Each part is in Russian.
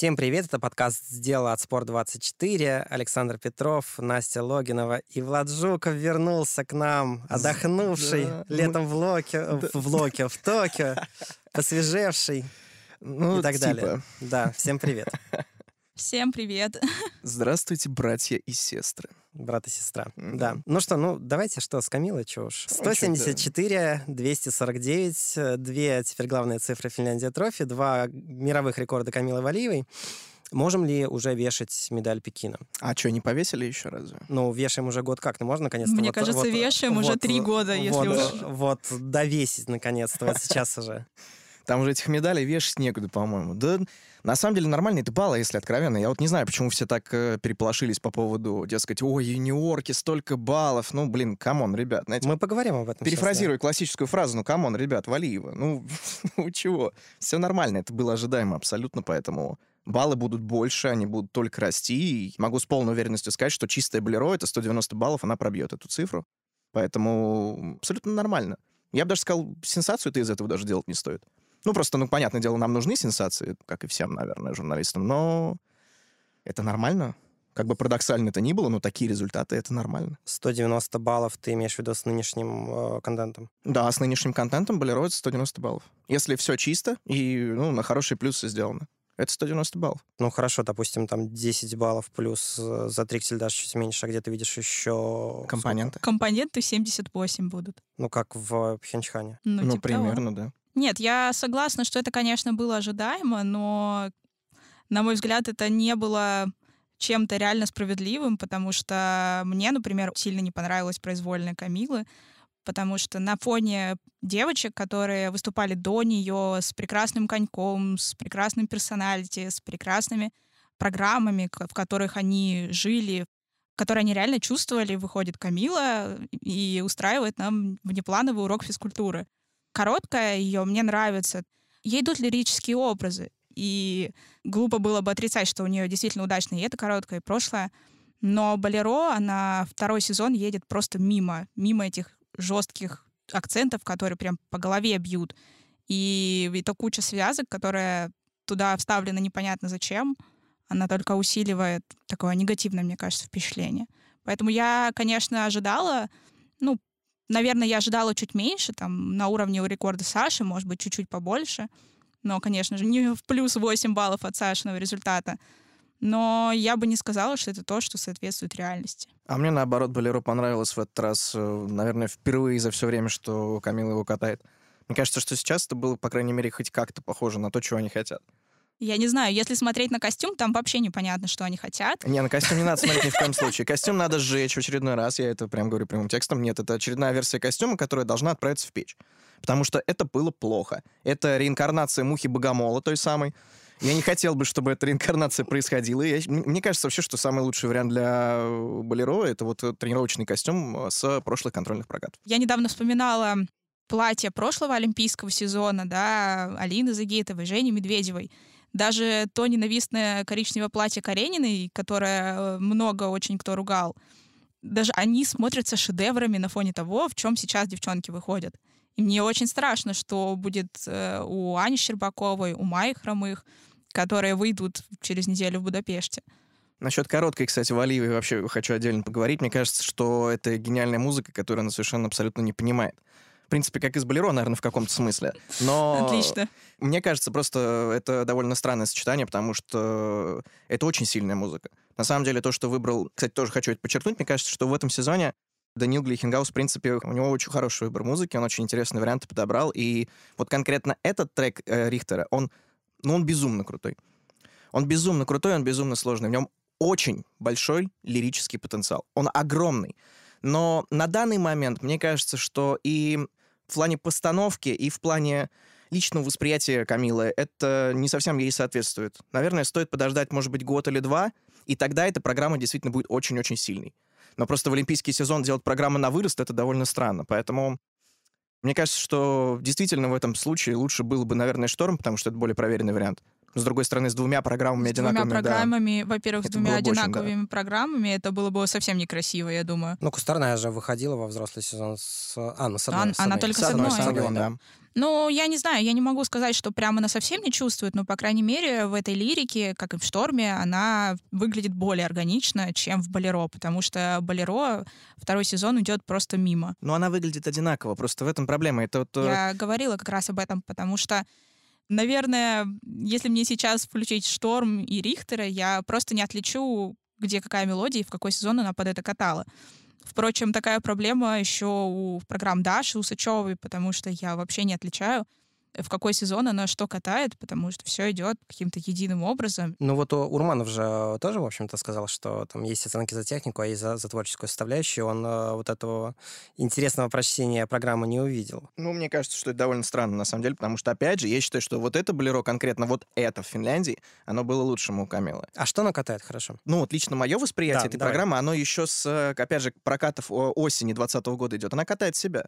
Всем привет, это подкаст «Сделала от Спорт24». Александр Петров, Настя Логинова и Влад Жуков вернулся к нам, отдохнувший да. летом в Локе, да. в Локе, в Токио, посвежевший ну, и так типа. далее. Да, всем привет. Всем привет. Здравствуйте, братья и сестры. Брат и сестра, mm-hmm. да. Ну что, ну давайте что, с Камилой, что уж. 174, 249, две теперь главные цифры Финляндия Трофи, два мировых рекорда Камилы Валиевой. Можем ли уже вешать медаль Пекина? А что, не повесили еще разве? Ну, вешаем уже год как, ну можно наконец-то? Мне вот, кажется, вот, вешаем вот, уже три года, если вот, уж... Вот, довесить наконец-то, вот сейчас уже. Там уже этих медалей вешать некуда, по-моему. Да, на самом деле нормальные это баллы, если откровенно. Я вот не знаю, почему все так э, переполошились по поводу, дескать, ой, юниорки, столько баллов. Ну, блин, come on, ребят. Знаете, Мы поговорим об этом. Перефразирую сейчас, да. классическую фразу, ну, come on, ребят, Валиева. Ну, ну, чего? Все нормально, это было ожидаемо абсолютно, поэтому баллы будут больше, они будут только расти. И могу с полной уверенностью сказать, что чистая болеро, это 190 баллов, она пробьет эту цифру. Поэтому абсолютно нормально. Я бы даже сказал, сенсацию-то из этого даже делать не стоит. Ну, просто, ну, понятное дело, нам нужны сенсации, как и всем, наверное, журналистам, но это нормально. Как бы парадоксально это ни было, но такие результаты — это нормально. 190 баллов ты имеешь в виду с нынешним э, контентом? Да, с нынешним контентом болероид 190 баллов. Если все чисто и ну, на хорошие плюсы сделано. Это 190 баллов. Ну, хорошо, допустим, там 10 баллов плюс э, за триксель даже чуть меньше, а где ты видишь еще... Компоненты. Сколько? Компоненты 78 будут. Ну, как в Пхенчхане. Ну, ну типа примерно, того. да. Нет, я согласна, что это, конечно, было ожидаемо, но, на мой взгляд, это не было чем-то реально справедливым, потому что мне, например, сильно не понравилась произвольная Камилы, потому что на фоне девочек, которые выступали до нее с прекрасным коньком, с прекрасным персоналити, с прекрасными программами, в которых они жили, которые они реально чувствовали, выходит Камила и устраивает нам внеплановый урок физкультуры короткая ее, мне нравится. Ей идут лирические образы. И глупо было бы отрицать, что у нее действительно удачно и это короткое, и прошлое. Но Болеро, она второй сезон едет просто мимо, мимо этих жестких акцентов, которые прям по голове бьют. И это куча связок, которая туда вставлена непонятно зачем. Она только усиливает такое негативное, мне кажется, впечатление. Поэтому я, конечно, ожидала, ну, Наверное, я ожидала чуть меньше, там, на уровне у рекорда Саши, может быть, чуть-чуть побольше. Но, конечно же, не в плюс 8 баллов от Сашиного результата. Но я бы не сказала, что это то, что соответствует реальности. А мне, наоборот, Болеро понравилось в этот раз, э, наверное, впервые за все время, что Камила его катает. Мне кажется, что сейчас это было, по крайней мере, хоть как-то похоже на то, чего они хотят. Я не знаю, если смотреть на костюм, там вообще непонятно, что они хотят. Не, на костюм не надо смотреть ни в коем случае. Костюм надо сжечь в очередной раз, я это прям говорю прямым текстом. Нет, это очередная версия костюма, которая должна отправиться в печь. Потому что это было плохо. Это реинкарнация мухи-богомола той самой. Я не хотел бы, чтобы эта реинкарнация происходила. Я, мне кажется вообще, что самый лучший вариант для Болеро — это вот тренировочный костюм с прошлых контрольных прокатов. Я недавно вспоминала платье прошлого олимпийского сезона, да, Алины Загитовой, Жени Медведевой. Даже то ненавистное коричневое платье Карениной, которое э, много очень кто ругал, даже они смотрятся шедеврами на фоне того, в чем сейчас девчонки выходят. И мне очень страшно, что будет э, у Ани Щербаковой, у Майи Хромых, которые выйдут через неделю в Будапеште. Насчет короткой, кстати, Валиевой вообще хочу отдельно поговорить. Мне кажется, что это гениальная музыка, которую она совершенно абсолютно не понимает принципе, как из Болеро, наверное, в каком-то смысле. Но Отлично. Мне кажется, просто это довольно странное сочетание, потому что это очень сильная музыка. На самом деле, то, что выбрал... Кстати, тоже хочу это подчеркнуть. Мне кажется, что в этом сезоне Данил Глихенгаус, в принципе, у него очень хороший выбор музыки, он очень интересные варианты подобрал. И вот конкретно этот трек э, Рихтера, он, ну, он безумно крутой. Он безумно крутой, он безумно сложный. В нем очень большой лирический потенциал. Он огромный. Но на данный момент мне кажется, что и в плане постановки и в плане личного восприятия Камилы это не совсем ей соответствует. Наверное, стоит подождать, может быть, год или два, и тогда эта программа действительно будет очень-очень сильной. Но просто в олимпийский сезон делать программу на вырост — это довольно странно. Поэтому мне кажется, что действительно в этом случае лучше было бы, наверное, шторм, потому что это более проверенный вариант. С другой стороны, с двумя программами С двумя одинаковыми, да. программами, во-первых, с двумя бы очень, да. одинаковыми программами, это было бы совсем некрасиво, я думаю. Ну, Кустарная же выходила во взрослый сезон с... А, ну, с одной. Ан- с она одной. только С одной, с с одной, одной, да. да. Ну, я не знаю, я не могу сказать, что прямо она совсем не чувствует, но, по крайней мере, в этой лирике, как и в «Шторме», она выглядит более органично, чем в «Болеро», потому что «Болеро» второй сезон идет просто мимо. Но она выглядит одинаково, просто в этом проблема. Это вот... э, Я говорила как раз об этом, потому что, наверное, если мне сейчас включить «Шторм» и «Рихтера», я просто не отличу, где какая мелодия и в какой сезон она под это катала. Впрочем, такая проблема еще у программ Даши Усачевой, потому что я вообще не отличаю, в какой сезон она что катает, потому что все идет каким-то единым образом. Ну вот у- Урманов же тоже, в общем-то, сказал, что там есть оценки за технику, а есть за, за творческую составляющую. Он э, вот этого интересного прочтения программы не увидел. Ну, мне кажется, что это довольно странно, на самом деле, потому что, опять же, я считаю, что вот это болеро, конкретно вот это в Финляндии, оно было лучшим у Камилы. А что она катает хорошо? Ну, вот лично мое восприятие Да, этой давай. программы, оно еще с, э, опять же, прокатов осени 2020 года идет. Она катает себя.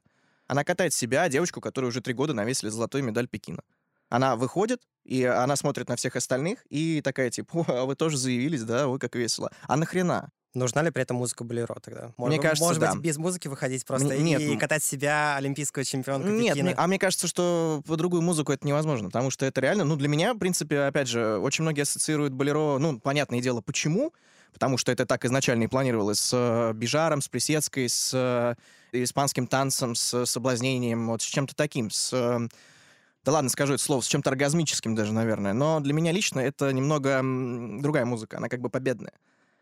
Она катает себя, девочку, которую уже три года навесили золотую медаль Пекина. Она выходит, и она смотрит на всех остальных, и такая, типа, «О, а вы тоже заявились, да, ой, как весело. А нахрена? Нужна ли при этом музыка болеро тогда? Может, Мне кажется, может да. быть, без музыки выходить просто Мне- нет, и катать себя, олимпийскую чемпионку Нет, Пекина? мне- а мне кажется, что по другую музыку это невозможно, потому что это реально, ну, для меня, в принципе, опять же, очень многие ассоциируют болеро, ну, понятное дело, почему, потому что это так изначально и планировалось с э, Бижаром, с Плесецкой, с э, испанским танцем, с соблазнением, вот с чем-то таким, с... э, да ладно, скажу это слово, с чем-то оргазмическим даже, наверное. Но для меня лично это немного другая музыка, она как бы победная.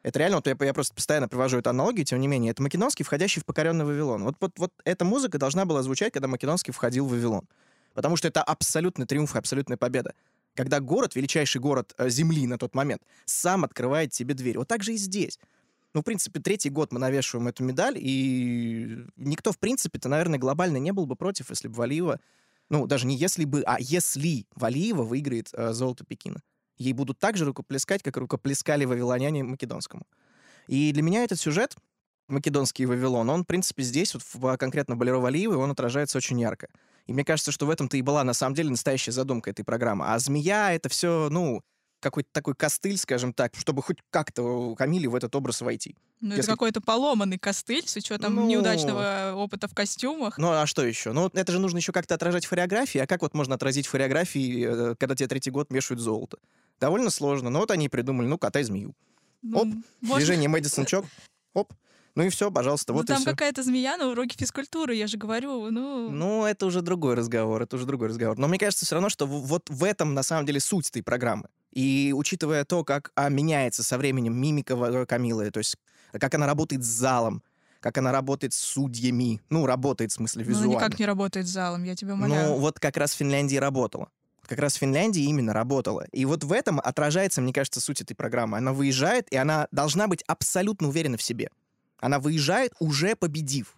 Это реально, вот я, я просто постоянно привожу эту аналогию, тем не менее, это Македонский, входящий в покоренный Вавилон. Вот, вот, вот эта музыка должна была звучать, когда Македонский входил в Вавилон. Потому что это абсолютный триумф, абсолютная победа. Когда город, величайший город э, Земли на тот момент, сам открывает тебе дверь. Вот так же и здесь. Ну, в принципе, третий год мы навешиваем эту медаль, и никто, в принципе-то, наверное, глобально не был бы против, если бы Валиева, ну, даже не если бы, а если Валиева выиграет э, золото Пекина. Ей будут так же рукоплескать, как рукоплескали вавилоняне македонскому. И для меня этот сюжет, македонский Вавилон, он, в принципе, здесь, вот в, конкретно Болеро Валиевой, он отражается очень ярко. И мне кажется, что в этом-то и была, на самом деле, настоящая задумка этой программы. А «Змея» — это все, ну, какой-то такой костыль, скажем так, чтобы хоть как-то Камиле в этот образ войти. Ну, Если- это какой-то поломанный костыль с учетом Ну. неудачного опыта в костюмах. Ну, а что еще? Ну, это же нужно еще как-то отражать в хореографии. А как вот можно отразить в хореографии, э, когда тебе третий год мешают золото? Довольно сложно. Но вот они придумали, ну, катай змею. Ну, Оп, можно- Движение Мэдисон Чок. Оп. Ну и все, пожалуйста, Ну, вот и там какая-то змея на уроке физкультуры, я же говорю, ну... Ну, это уже другой разговор, это уже другой разговор. Но мне кажется все равно, что вот в этом на самом деле суть этой программы. И учитывая то, как а, меняется со временем мимика Камилы, то есть как она работает с залом, как она работает с судьями, ну, работает в смысле ну, визуально. никак не работает с залом, я тебя умоляю. Ну, вот как раз в Финляндии работала. Как раз в Финляндии именно работала. И вот в этом отражается, мне кажется, суть этой программы. Она выезжает, и она должна быть абсолютно уверена в себе. Она выезжает, уже победив.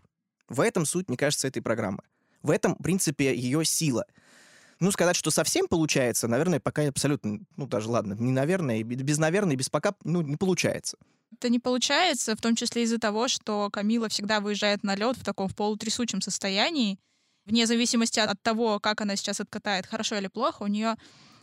В этом суть, мне кажется, этой программы. В этом, в принципе, ее сила. Ну, сказать, что совсем получается, наверное, пока абсолютно, ну, даже ладно, не наверное, без наверное, без пока, ну, не получается. Это не получается, в том числе из-за того, что Камила всегда выезжает на лед в таком в полутрясучем состоянии. Вне зависимости от того, как она сейчас откатает, хорошо или плохо, у нее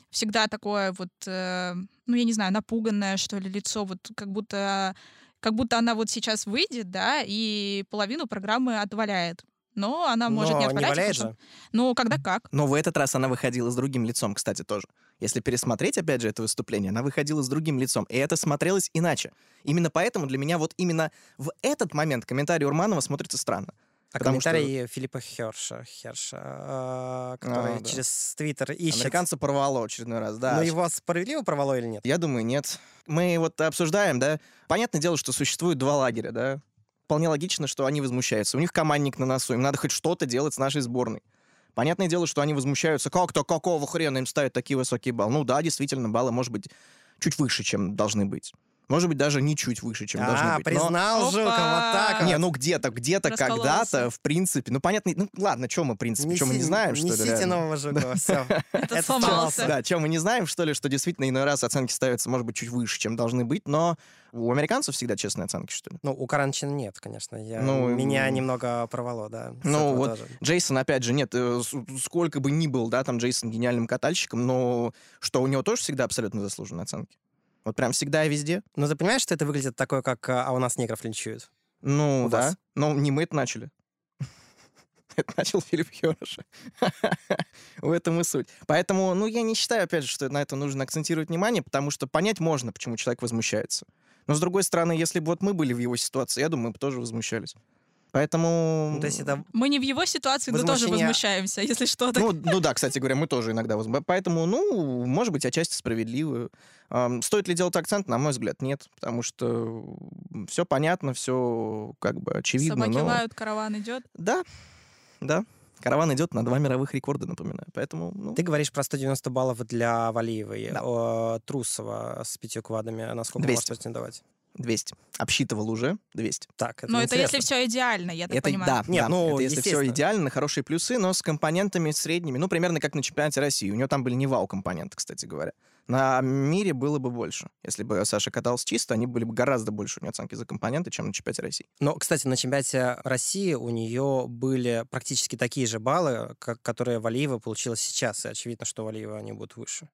всегда такое вот, э, ну, я не знаю, напуганное, что ли, лицо, вот как будто, как будто она вот сейчас выйдет, да, и половину программы отваляет. Но она может Но не не отвалять. валяет потому же. что- Ну, когда как. Но в этот раз она выходила с другим лицом, кстати, тоже. Если пересмотреть, опять же, это выступление, она выходила с другим лицом, и это смотрелось иначе. Именно поэтому для меня вот именно в этот момент комментарий Урманова смотрится странно. А Потому что- комментарий Филиппа Херша, Херша э, который А, да. через Твиттер ищет. Американца порвало очередной раз, да. Но его справедливо порвало или нет? Я думаю, нет. Мы вот обсуждаем, да. Понятное дело, что существует два лагеря, да. Вполне логично, что они возмущаются. У них командник на носу, им надо хоть что-то делать с нашей сборной. Понятное дело, что они возмущаются. Как-то, какого хрена им ставят такие высокие баллы? Ну да, действительно, баллы, может быть, чуть выше, чем должны быть. Может быть, даже не чуть выше, чем должны А, быть. Но- признал Опа! Жуков, вот так Не, ну где-то, где-то, когда-то, в принципе. Ну, понятно, ну ладно, что мы, в принципе, что мы не знаем, что ли? Несите реально? нового Жукова, все. Этот сломался. Да, что мы не знаем, что ли, что действительно иной раз оценки ставятся, может быть, чуть выше, чем должны быть, но у американцев всегда честные оценки, что ли. Ну, у Каранчин нет, конечно. Я, Ну, меня немного порвало, да. Ну, вот тоже. Джейсон, опять же, нет, э, с- сколько бы ни был, да, там Джейсон гениальным катальщиком, но что у него тоже всегда абсолютно заслуженные оценки. Вот прям всегда и везде. Но ты понимаешь, что это выглядит такое, как «А у нас негров линчуют»? Ну, У да. вас. Но не мы это начали. Это начал Филипп Хероша. В этом и суть. Поэтому, ну, я не считаю, опять же, что на это нужно акцентировать внимание, потому что понять можно, почему человек возмущается. Но, с другой стороны, если бы вот мы были в его ситуации, я думаю, мы бы тоже возмущались. Поэтому... Ну, то есть это Мы не в его ситуации, но тоже Возмущение- возмущаемся, если что. так Ну, ну да, кстати говоря, мы тоже иногда возмущаемся. Поэтому, ну, может быть, отчасти справедливо. Ам, Стоит ли делать акцент? На мой взгляд, нет. Потому что все понятно, все как бы очевидно. Собаки но- лают, караван идет. Да, да. Караван идет на два мировых рекорда, напоминаю. Поэтому, ну, Ты говоришь про 190 баллов для Валиевой. Да. О, Трусова с пятью квадами. Насколько 200. может претендовать? 200. Обсчитывал уже 200. Так, это Но это если интересно. все идеально, я так это, понимаю. да, Нет, да, ну, это если все идеально, на хорошие плюсы, но с компонентами средними, ну, примерно как на чемпионате России. У него там были не вау-компоненты, кстати говоря. На мире было бы больше. Если бы Саша катался чисто, они были бы гораздо больше у него оценки за компоненты, чем на чемпионате России. Но, кстати, на чемпионате России у нее были практически такие же баллы, как, которые Валиева получила сейчас. И очевидно, что Валиева они будут выше.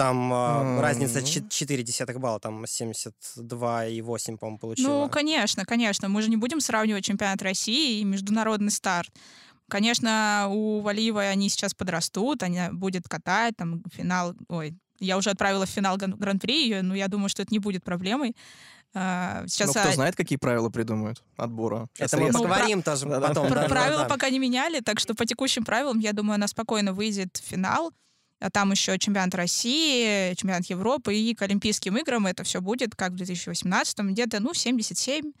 Там а, М, разница ну. 4 десятых балла, там 72,8, по-моему, получила. Ну, конечно, конечно. Мы же не будем сравнивать чемпионат России и международный старт. Конечно, у Валиевой они сейчас подрастут, они будет катать, там, финал... Ой, я уже отправила в финал гран- гран-при ее, но я думаю, что это не будет проблемой. А, Сейчас ну, кто а, знает, какие правила придумают отбора. Сейчас Это мы резко. Ну, поговорим тоже Да-да. потом. пр- да, да, правила да. пока не меняли, так что по текущим правилам, я думаю, она спокойно выйдет в финал. А там еще чемпионат России, чемпионат Европы и к Олимпийским играм это все будет, как в 2018 где-то, ну, 77.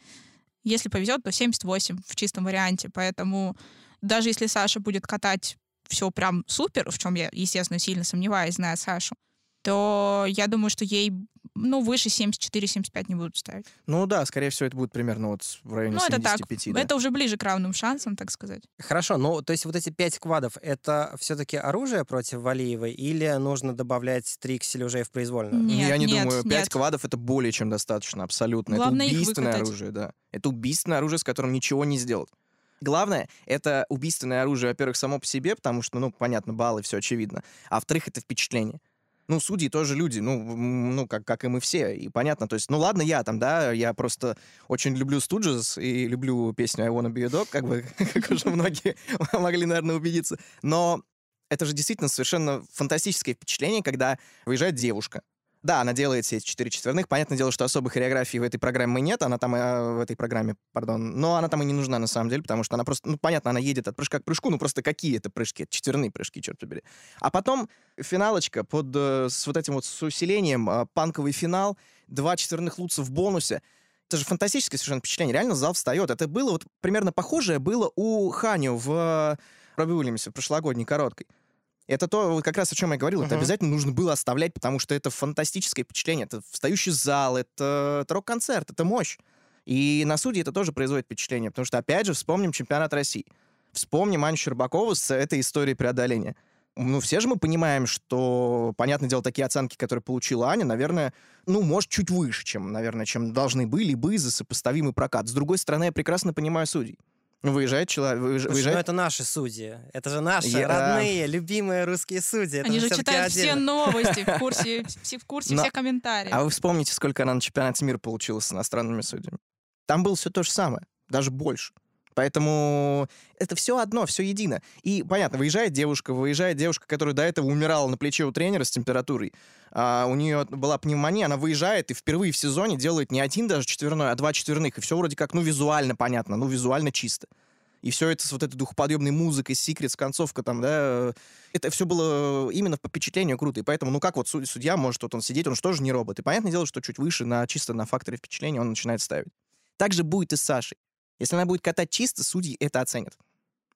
Если повезет, то 78 в чистом варианте. Поэтому даже если Саша будет катать все прям супер, в чем я, естественно, сильно сомневаюсь, зная Сашу, то я думаю, что ей, ну, выше 74-75 не будут ставить. Ну да, скорее всего, это будет примерно вот в районе Ну, это так. 75. да. Это уже ближе к равным шансам, так сказать. Хорошо, ну, то есть вот эти пять квадов, это все-таки оружие против Валиевой или нужно добавлять триксель уже в произвольную? Нет, я не нет, думаю, 5 нет. квадов это более чем достаточно, абсолютно. Главное это убийственное оружие, да. Это убийственное оружие, с которым ничего не сделать. Главное, это убийственное оружие, во-первых, само по себе, потому что, ну, понятно, баллы, все очевидно. А во-вторых, это впечатление. Ну, судьи тоже люди, ну, ну как, как и мы все, и понятно, то есть, ну, ладно, я там, да, я просто очень люблю Студжес и люблю песню I Wanna Be a Dog, как бы, как уже многие могли, наверное, убедиться, но это же действительно совершенно фантастическое впечатление, когда выезжает девушка, да, она делает все эти четыре четверных. Понятное дело, что особой хореографии в этой программе нет. Она там, э, в этой программе, пардон. Но она там и не нужна на самом деле, потому что она просто, ну, понятно, она едет от прыжка к прыжку, ну, просто какие это прыжки? Это четверные прыжки, черт побери. А потом финалочка под, э, с вот этим вот с усилением, э, панковый финал, два четверных луца в бонусе. Это же фантастическое совершенно впечатление. Реально зал встает. Это было вот примерно похожее было у Ханю в э, Робби Уильямсе, прошлогодней короткой. Это то, как раз о чем я говорил. Это Мгм. обязательно нужно было оставлять, потому что это фантастическое впечатление. Это встающий зал, это, это рок-концерт, это мощь. И на суде это тоже производит впечатление, потому что, опять же, вспомним чемпионат России. Вспомним Аню Щербакову с этой историей преодоления. Ну, все же мы понимаем, что, понятное дело, такие оценки, которые получила Аня, наверное, ну, может, чуть выше, чем, наверное, чем должны были бы за сопоставимый прокат. С другой стороны, я прекрасно понимаю судей. Выезжает человек, выезж- Слушай, ну выезжает это наши судьи. Это же наши Я- родные, любимые русские судьи. Это Они же читают все отдельно. новости, в курсе, все в курсе Но- всех комментариев. А вы вспомните, сколько она на чемпионате мира получила с иностранными судьями. Там было все то же самое, даже больше. Поэтому это все одно, все едино. И понятно, выезжает девушка, выезжает девушка, которая до этого умирала на плече у тренера с температурой. А, у нее была пневмония, она выезжает и впервые в сезоне делает не один даже четверной, а два четверных. И все вроде как, ну, визуально понятно, ну, визуально чисто. И все это с вот этой духоподъемной музыкой, секрет, концовка там, да, это все было именно по впечатлению круто. И поэтому, ну как вот суд- судья может вот он сидеть, он же тоже не робот. И понятное дело, что чуть выше, на, чисто на факторе впечатления он начинает ставить. Так же будет и с Сашей. Если она будет катать чисто, судьи это оценят.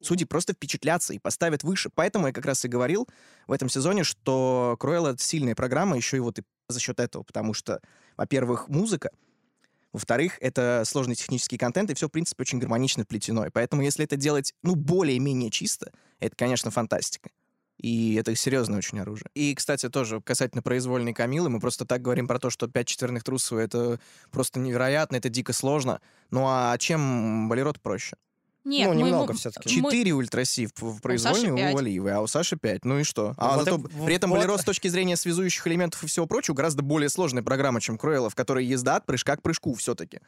Судьи просто впечатлятся и поставят выше. Поэтому я как раз и говорил в этом сезоне, что Круэлл — это сильная программа, еще и вот и за счет этого, потому что, во-первых, музыка, во-вторых, это сложный технический контент, и все, в принципе, очень гармонично вплетено. И поэтому, если это делать, ну, более-менее чисто, это, конечно, фантастика. И это серьезное очень оружие. И, кстати, тоже касательно произвольной Камилы, мы просто так говорим про то, что пять четверных трусов — это просто невероятно, это дико сложно. Ну а чем болерот проще? Нет, ну, мы- немного мы- все-таки. Четыре ультрасив в произвольной у, пять. Валиевой, а у Саши пять. Ну и что? А Вот зато и- при этом вот- болеро с точки зрения связующих элементов и всего прочего гораздо более сложная программа, чем Круэлла, в которой езда от прыжка к прыжку все-таки.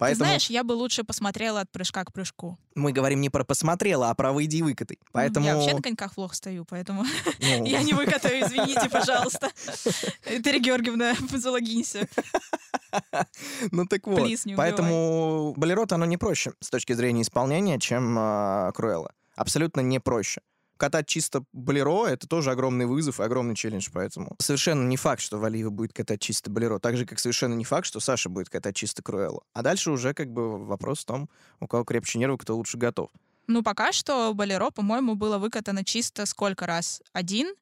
Ты Поэтому знаешь, я бы лучше посмотрела от прыжка к прыжку. мы говорим не про посмотрела, а про выйди и выкатай. Поэтому... Я вообще на коньках плохо стою, поэтому ну, я не выкатаю, извините, пожалуйста. Дарья Георгиевна, залогинься. Ну так вот. Плиз. Поэтому болерот, оно не проще с точки зрения исполнения, чем э, Круэлла. Абсолютно не проще. Катать чисто болеро — это тоже огромный вызов и огромный челлендж, поэтому совершенно не факт, что Валиева будет катать чисто болеро, так же, как совершенно не факт, что Саша будет катать чисто Круэллу. А дальше уже как бы вопрос в том, у кого крепче нервы, кто лучше готов. Ну, пока что Болеро, по-моему, было выкатано чисто сколько раз? Один?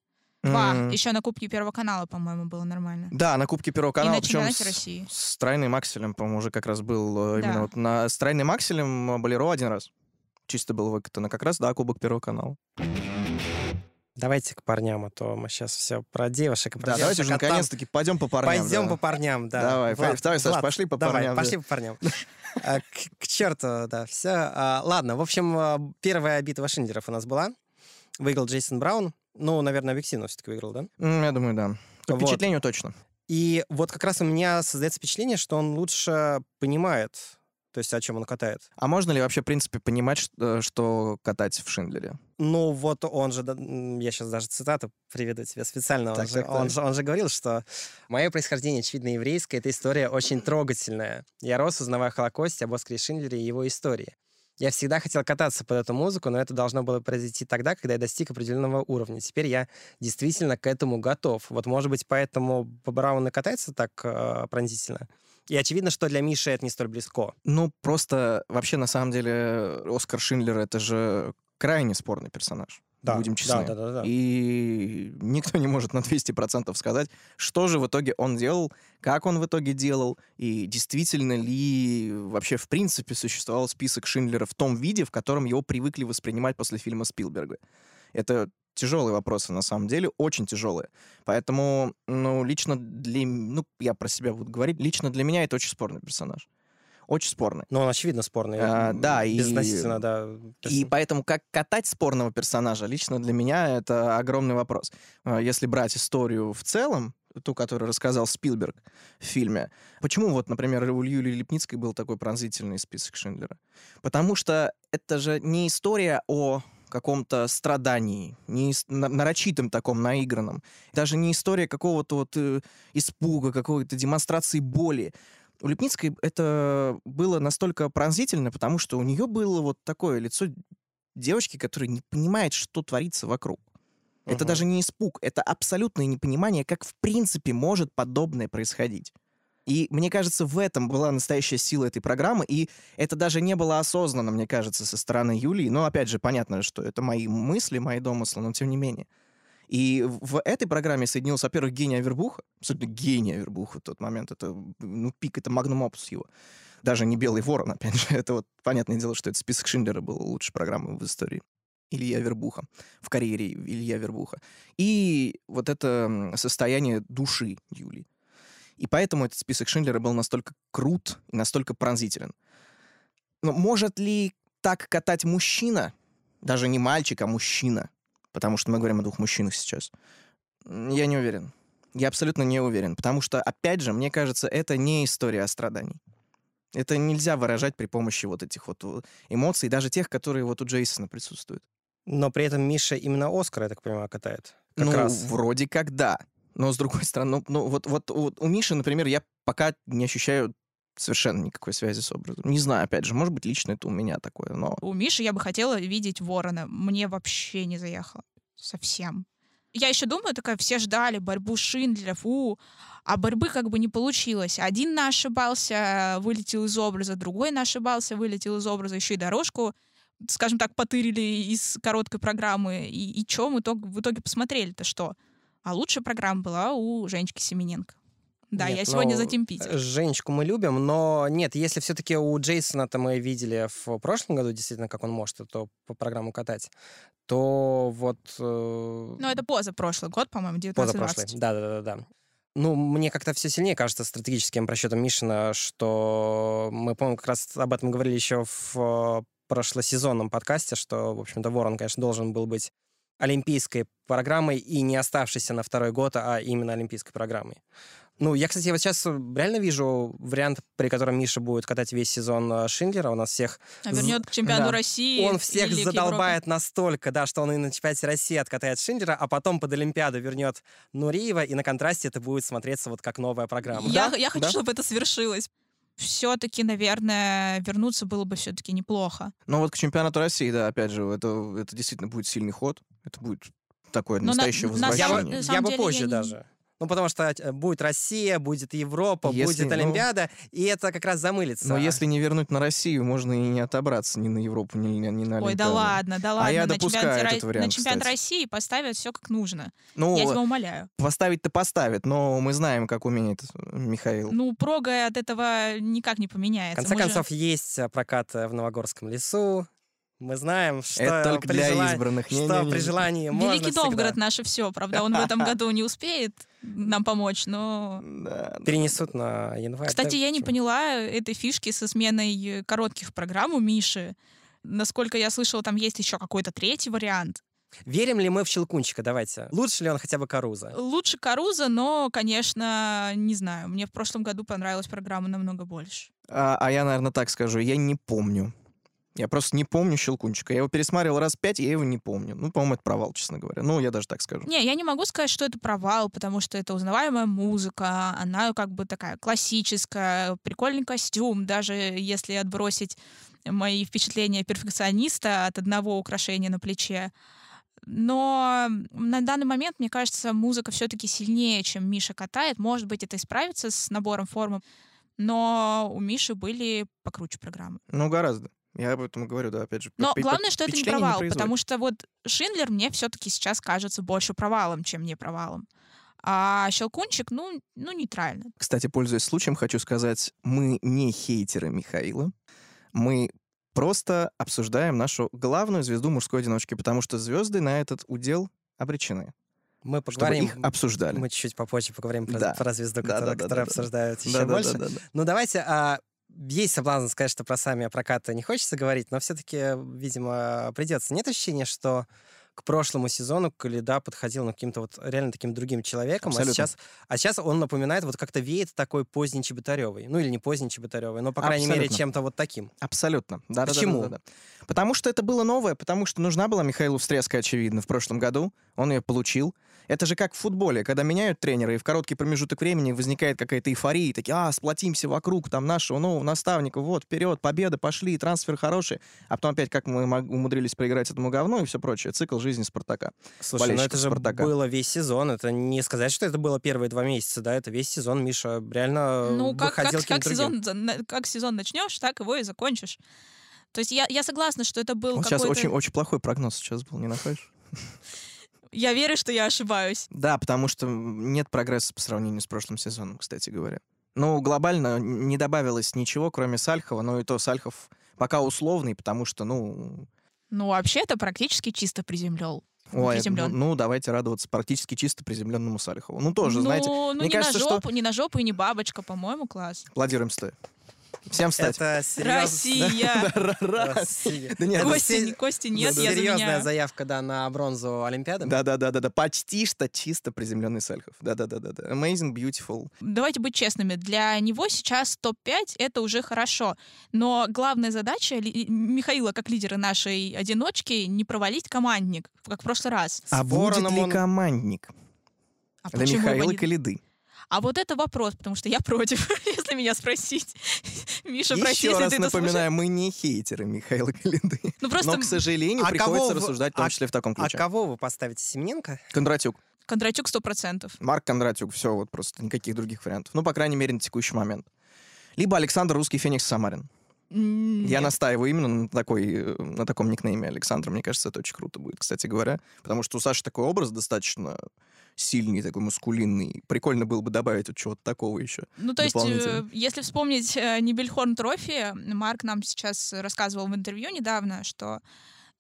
Два. М, Еще на Кубке Первого канала, по-моему, было нормально. Да, на Кубке Первого И канала, на причем с, России. с тройным акселем, по-моему, уже как раз был э, именно Да. вот на с тройным акселем э, болеро один раз. Чисто было выкатано как раз, да, Кубок Первого канала. Давайте к парням, а то мы сейчас все про девушек про Да, давайте девушек, уже а там наконец-таки пойдем по парням. Пойдем да. по парням, да. Давай, Влад, давай, Саш, Влад, пошли по давай, парням, да. пошли по парням. А, К к черту, да, все. Ладно, в общем, а, первая битва Шиндеров у нас была. Выиграл Джейсон Браун. Ну, наверное, объективно все-таки выиграл, да? Я думаю, да. По впечатлению точно. И вот как раз у меня создается впечатление, что он лучше понимает, то есть о чем он катает. А можно ли вообще, в принципе, понимать, что, что катать в Шиндлере? Ну, вот он же, я сейчас даже цитату приведу тебе специально, он, Так, же, так, он, так. же, он же говорил, что мое происхождение, очевидно, еврейское, эта история очень трогательная. Я рос, узнавая о Холокосте, об Оскаре Шиндлере и его истории. Я всегда хотел кататься под эту музыку, но это должно было произойти тогда, когда я достиг определенного уровня. Теперь я действительно к этому готов. Вот, может быть, поэтому по Брауну катается так э, пронзительно. И очевидно, что для Миши это не столь близко. Ну, просто вообще, на самом деле, Оскар Шиндлер — это же крайне спорный персонаж. Будем честны. Да, да, да, да. И никто не может на 200% сказать, что же в итоге он делал, как он в итоге делал, и действительно ли вообще в принципе существовал список Шиндлера в том виде, в котором его привыкли воспринимать после фильма Спилберга. Это тяжелые вопросы, на самом деле, очень тяжелые. Поэтому, ну, лично для... Ну, я про себя буду говорить. Лично для меня это очень спорный персонаж. Очень спорный. Но он, очевидно, спорный. А, да, и- Безотносительно, да. И поэтому как катать спорного персонажа лично для меня это огромный вопрос. А, Если брать историю в целом, ту, которую рассказал Спилберг в фильме, почему вот, например, у Юлии Лепницкой был такой пронзительный список Шиндлера? Потому что это же не история о каком-то страдании, не нарочитым таком, наигранном. Даже не история какого-то вот э, испуга, какой-то демонстрации боли. У Лепницкой это было настолько пронзительно, потому что у нее было вот такое лицо девочки, которая не понимает, что творится вокруг. Это Мгм. даже не испуг, это абсолютное непонимание, как в принципе может подобное происходить. И мне кажется, в этом была настоящая сила этой программы, и это даже не было осознанно, мне кажется, со стороны Юлии. Но, опять же, понятно, что это мои мысли, мои домыслы, но тем не менее. И в этой программе соединился, во-первых, гений Авербуха, абсолютно гений Авербуха в тот момент, это, ну, пик, это магнум опус его. Даже не «Белый ворон», опять же, это вот понятное дело, что это список Шиндлера был лучшей программой в истории. Илья Вербуха, в карьере Илья Вербуха. И вот это состояние души Юли. И поэтому этот список Шиндлера был настолько крут и настолько пронзителен. Но может ли так катать мужчина? Даже не мальчик, а мужчина. Потому что мы говорим о двух мужчинах сейчас. Я не уверен. Я абсолютно не уверен. Потому что, опять же, мне кажется, это не история о страдании. Это нельзя выражать при помощи вот этих вот э, эмоций, даже тех, которые вот у Джейсона присутствуют. Но при этом Миша именно Оскар, я так понимаю, катает. Как ну, раз. вроде как да. Но, с другой стороны, ну, ну, вот, вот, вот у Миши, например, я пока не ощущаю совершенно никакой связи с образом. Не знаю, опять же, может быть, лично это у меня такое, но... У Миши я бы хотела видеть ворона. Мне вообще не заехало. Совсем. Я еще думаю, такая, все ждали борьбу Шиндлера, фу, а борьбы как бы не получилось. Один на ошибался, вылетел из образа, другой на ошибался, вылетел из образа, еще и дорожку, скажем так, потырили из короткой программы. И, и мы итог- в итоге посмотрели-то что? А лучшая программа была у Женечки Семененко. Да, Нет, я сегодня но за Тим Питер. Женечку мы любим, но нет, если все-таки у Джейсона-то мы видели в прошлом году, действительно, как он может эту программу катать, то вот... э, Ну, это позапрошлый год, по-моему, 19-20. Позапрошлый. Да, да, да, да. Ну, мне как-то все сильнее кажется стратегическим просчетом Мишина, что мы, по-моему, как раз об этом говорили еще в э, прошлосезонном подкасте, что, в общем-то, Ворон, конечно, должен был быть олимпийской программой и не оставшейся на второй год, а именно олимпийской программой. Ну, я, кстати, вот сейчас реально вижу вариант, при котором Миша будет катать весь сезон э, Шиндлера. У нас всех А вернет к чемпионату да. России. он всех к задолбает настолько, да, что он и на чемпионате России откатает Шиндлера, а потом под Олимпиаду вернет Нуриева, и на контрасте это будет смотреться вот как новая программа. Я, Да, я хочу, да. чтобы это свершилось. Все-таки, наверное, вернуться было бы все-таки неплохо. Но вот к чемпионату России, да, опять же, это, это действительно будет сильный ход. Это будет такое Но на- настоящее на Я бы, самом- возвращение. на самом я бы позже я не- даже. Ну, потому что э, будет Россия, будет Европа, Если, будет ну- Олимпиада, и это как раз замылится. Но если не вернуть на Россию, можно и не отобраться ни на Европу, ни, ни- на Ой, да Олимпиаду. ладно, да ладно. я на допускаю чемпионате, этот вариант, на чемпионат кстати. России поставят все как нужно. Ну, Я тебя умоляю. поставить-то поставит, но мы знаем, как умеет Михаил. Ну, прога от этого никак не В поменяется. конце Мы же- концов, есть э, прокат э, в Новогорском лесу. Мы знаем, что это только при для желании- избранных. что Не-не-не. при желании можно Великий всегда. Новгород наше все. Правда, он в этом году не успеет нам помочь, но... Да. Перенесут на январь. Кстати, Да, я не почему? поняла этой фишки со сменой коротких программ у Миши. Насколько я слышала, там есть еще какой-то третий вариант. Верим ли мы в Щелкунчика? Давайте. Лучше ли он хотя бы Каруза? Лучше Каруза, но, конечно, не знаю. Мне в прошлом году понравилась программа намного больше. А, а я, наверное, так скажу. Я не помню. Я просто не помню Щелкунчика. Я его пересматривал раз пять, я его не помню. Ну, по-моему, это провал, честно говоря. Ну, я даже так скажу. Не, я не могу сказать, что это провал, потому что это узнаваемая музыка, она как бы такая классическая, прикольный костюм, даже если отбросить мои впечатления перфекциониста от одного украшения на плече. Но на данный момент, мне кажется, музыка все-таки сильнее, чем Миша катает. Может быть, это исправится с набором формы, но у Миши были покруче программы. Ну, гораздо. Я об этом говорю, да, опять же. Но главное, что это не провал, производит. потому что вот Шиндлер мне все-таки сейчас кажется больше провалом, чем не провалом. А Щелкунчик, ну, ну нейтрально. Кстати, пользуясь случаем, хочу сказать, мы не хейтеры Михаила. Мы просто обсуждаем нашу главную звезду мужской одиночки, потому что звезды на этот удел обречены. Мы Чтобы поговорим. их обсуждали. Мы чуть-чуть попозже поговорим про, Да. про звезду, Да, которую, да, да, которую да, да. обсуждают еще Да-да-да-да-да. больше. Ну, давайте... а, есть соблазн сказать, что про сами прокаты не хочется говорить, но все-таки, видимо, придется. Нет ощущения, что к прошлому сезону Каледа подходил ну, каким-то вот реально таким другим человеком, Абсолютно. а сейчас, а сейчас он напоминает, вот как-то веет такой поздний Чеботаревый. Ну или не поздний Чеботаревый, но, по крайней мере, Абсолютно. чем-то вот таким. Абсолютно. Да, Почему? Да, да, да, да. Потому что это было новое, потому что нужна была Михаилу встряска, очевидно, в прошлом году. Он ее получил. Это же как в футболе, когда меняют тренера, и в короткий промежуток времени возникает какая-то эйфория, такие, а, сплотимся вокруг там нашего нового наставника, вот, вперед, победа, пошли, трансфер хороший. А потом опять, как мы умудрились проиграть этому говну и все прочее. Цикл жизни Спартака. Слушай, ну это же «Спартака». было весь сезон. Это не сказать, что это было первые два месяца, да, это весь сезон Миша реально ну, как, как, выходил как, другим. сезон, как сезон начнешь, так его и закончишь. То есть я, я согласна, что это был Вот сейчас очень, очень плохой прогноз сейчас был, не находишь? Я верю, что я ошибаюсь. Да, потому что нет прогресса по сравнению с прошлым сезоном, кстати говоря. Ну, глобально не добавилось ничего, кроме Сальхова, но и то Сальхов пока условный, потому что, ну, Ну, вообще, это практически чисто приземлел. ой, ну, приземлен. ну, давайте радоваться практически чисто приземленному Сальхову. Ну, тоже, ну, знаете, ну, мне не кажется, на что- жопу, не на жопу и не бабочка, по-моему, класс. аплодируем стоя. Всем встать. Это Россия! Россия. Да нет, Кости, Кости нет, я серьезная заявка, да, на бронзу Олимпиады. Да-да-да-да-да, почти что чисто приземленный Сальхов. Да-да-да-да. Amazing, beautiful. Давайте быть честными, для него сейчас топ-5 это уже хорошо. Но главная задача Михаила, как лидера нашей одиночки, не провалить командник, как в прошлый раз. А будет ли командник А для Михаила Калиды? А вот это вопрос, потому что я против, если меня спросить. Миша, прости, Еще если раз ты напоминаю, мы не хейтеры Михаила Калиды. Ну просто Но, к сожалению, А приходится кого рассуждать в том а- числе в таком А ключе. кого вы поставите? Семененко? Кондратюк. Кондратюк 100%. Марк Кондратюк. Все, вот просто никаких других вариантов. Ну, по крайней мере, на текущий момент. Либо Александр Русский Феникс Самарин. Я настаиваю именно на, такой, э, на таком никнейме Александра. Мне кажется, это очень круто будет, кстати говоря. Потому что у Саши такой образ достаточно сильный, такой маскулинный. Прикольно было бы добавить вот чего-то такого еще. Ну, то есть, э, если вспомнить э, Нибельхорн Трофи, Марк нам сейчас рассказывал в интервью недавно, что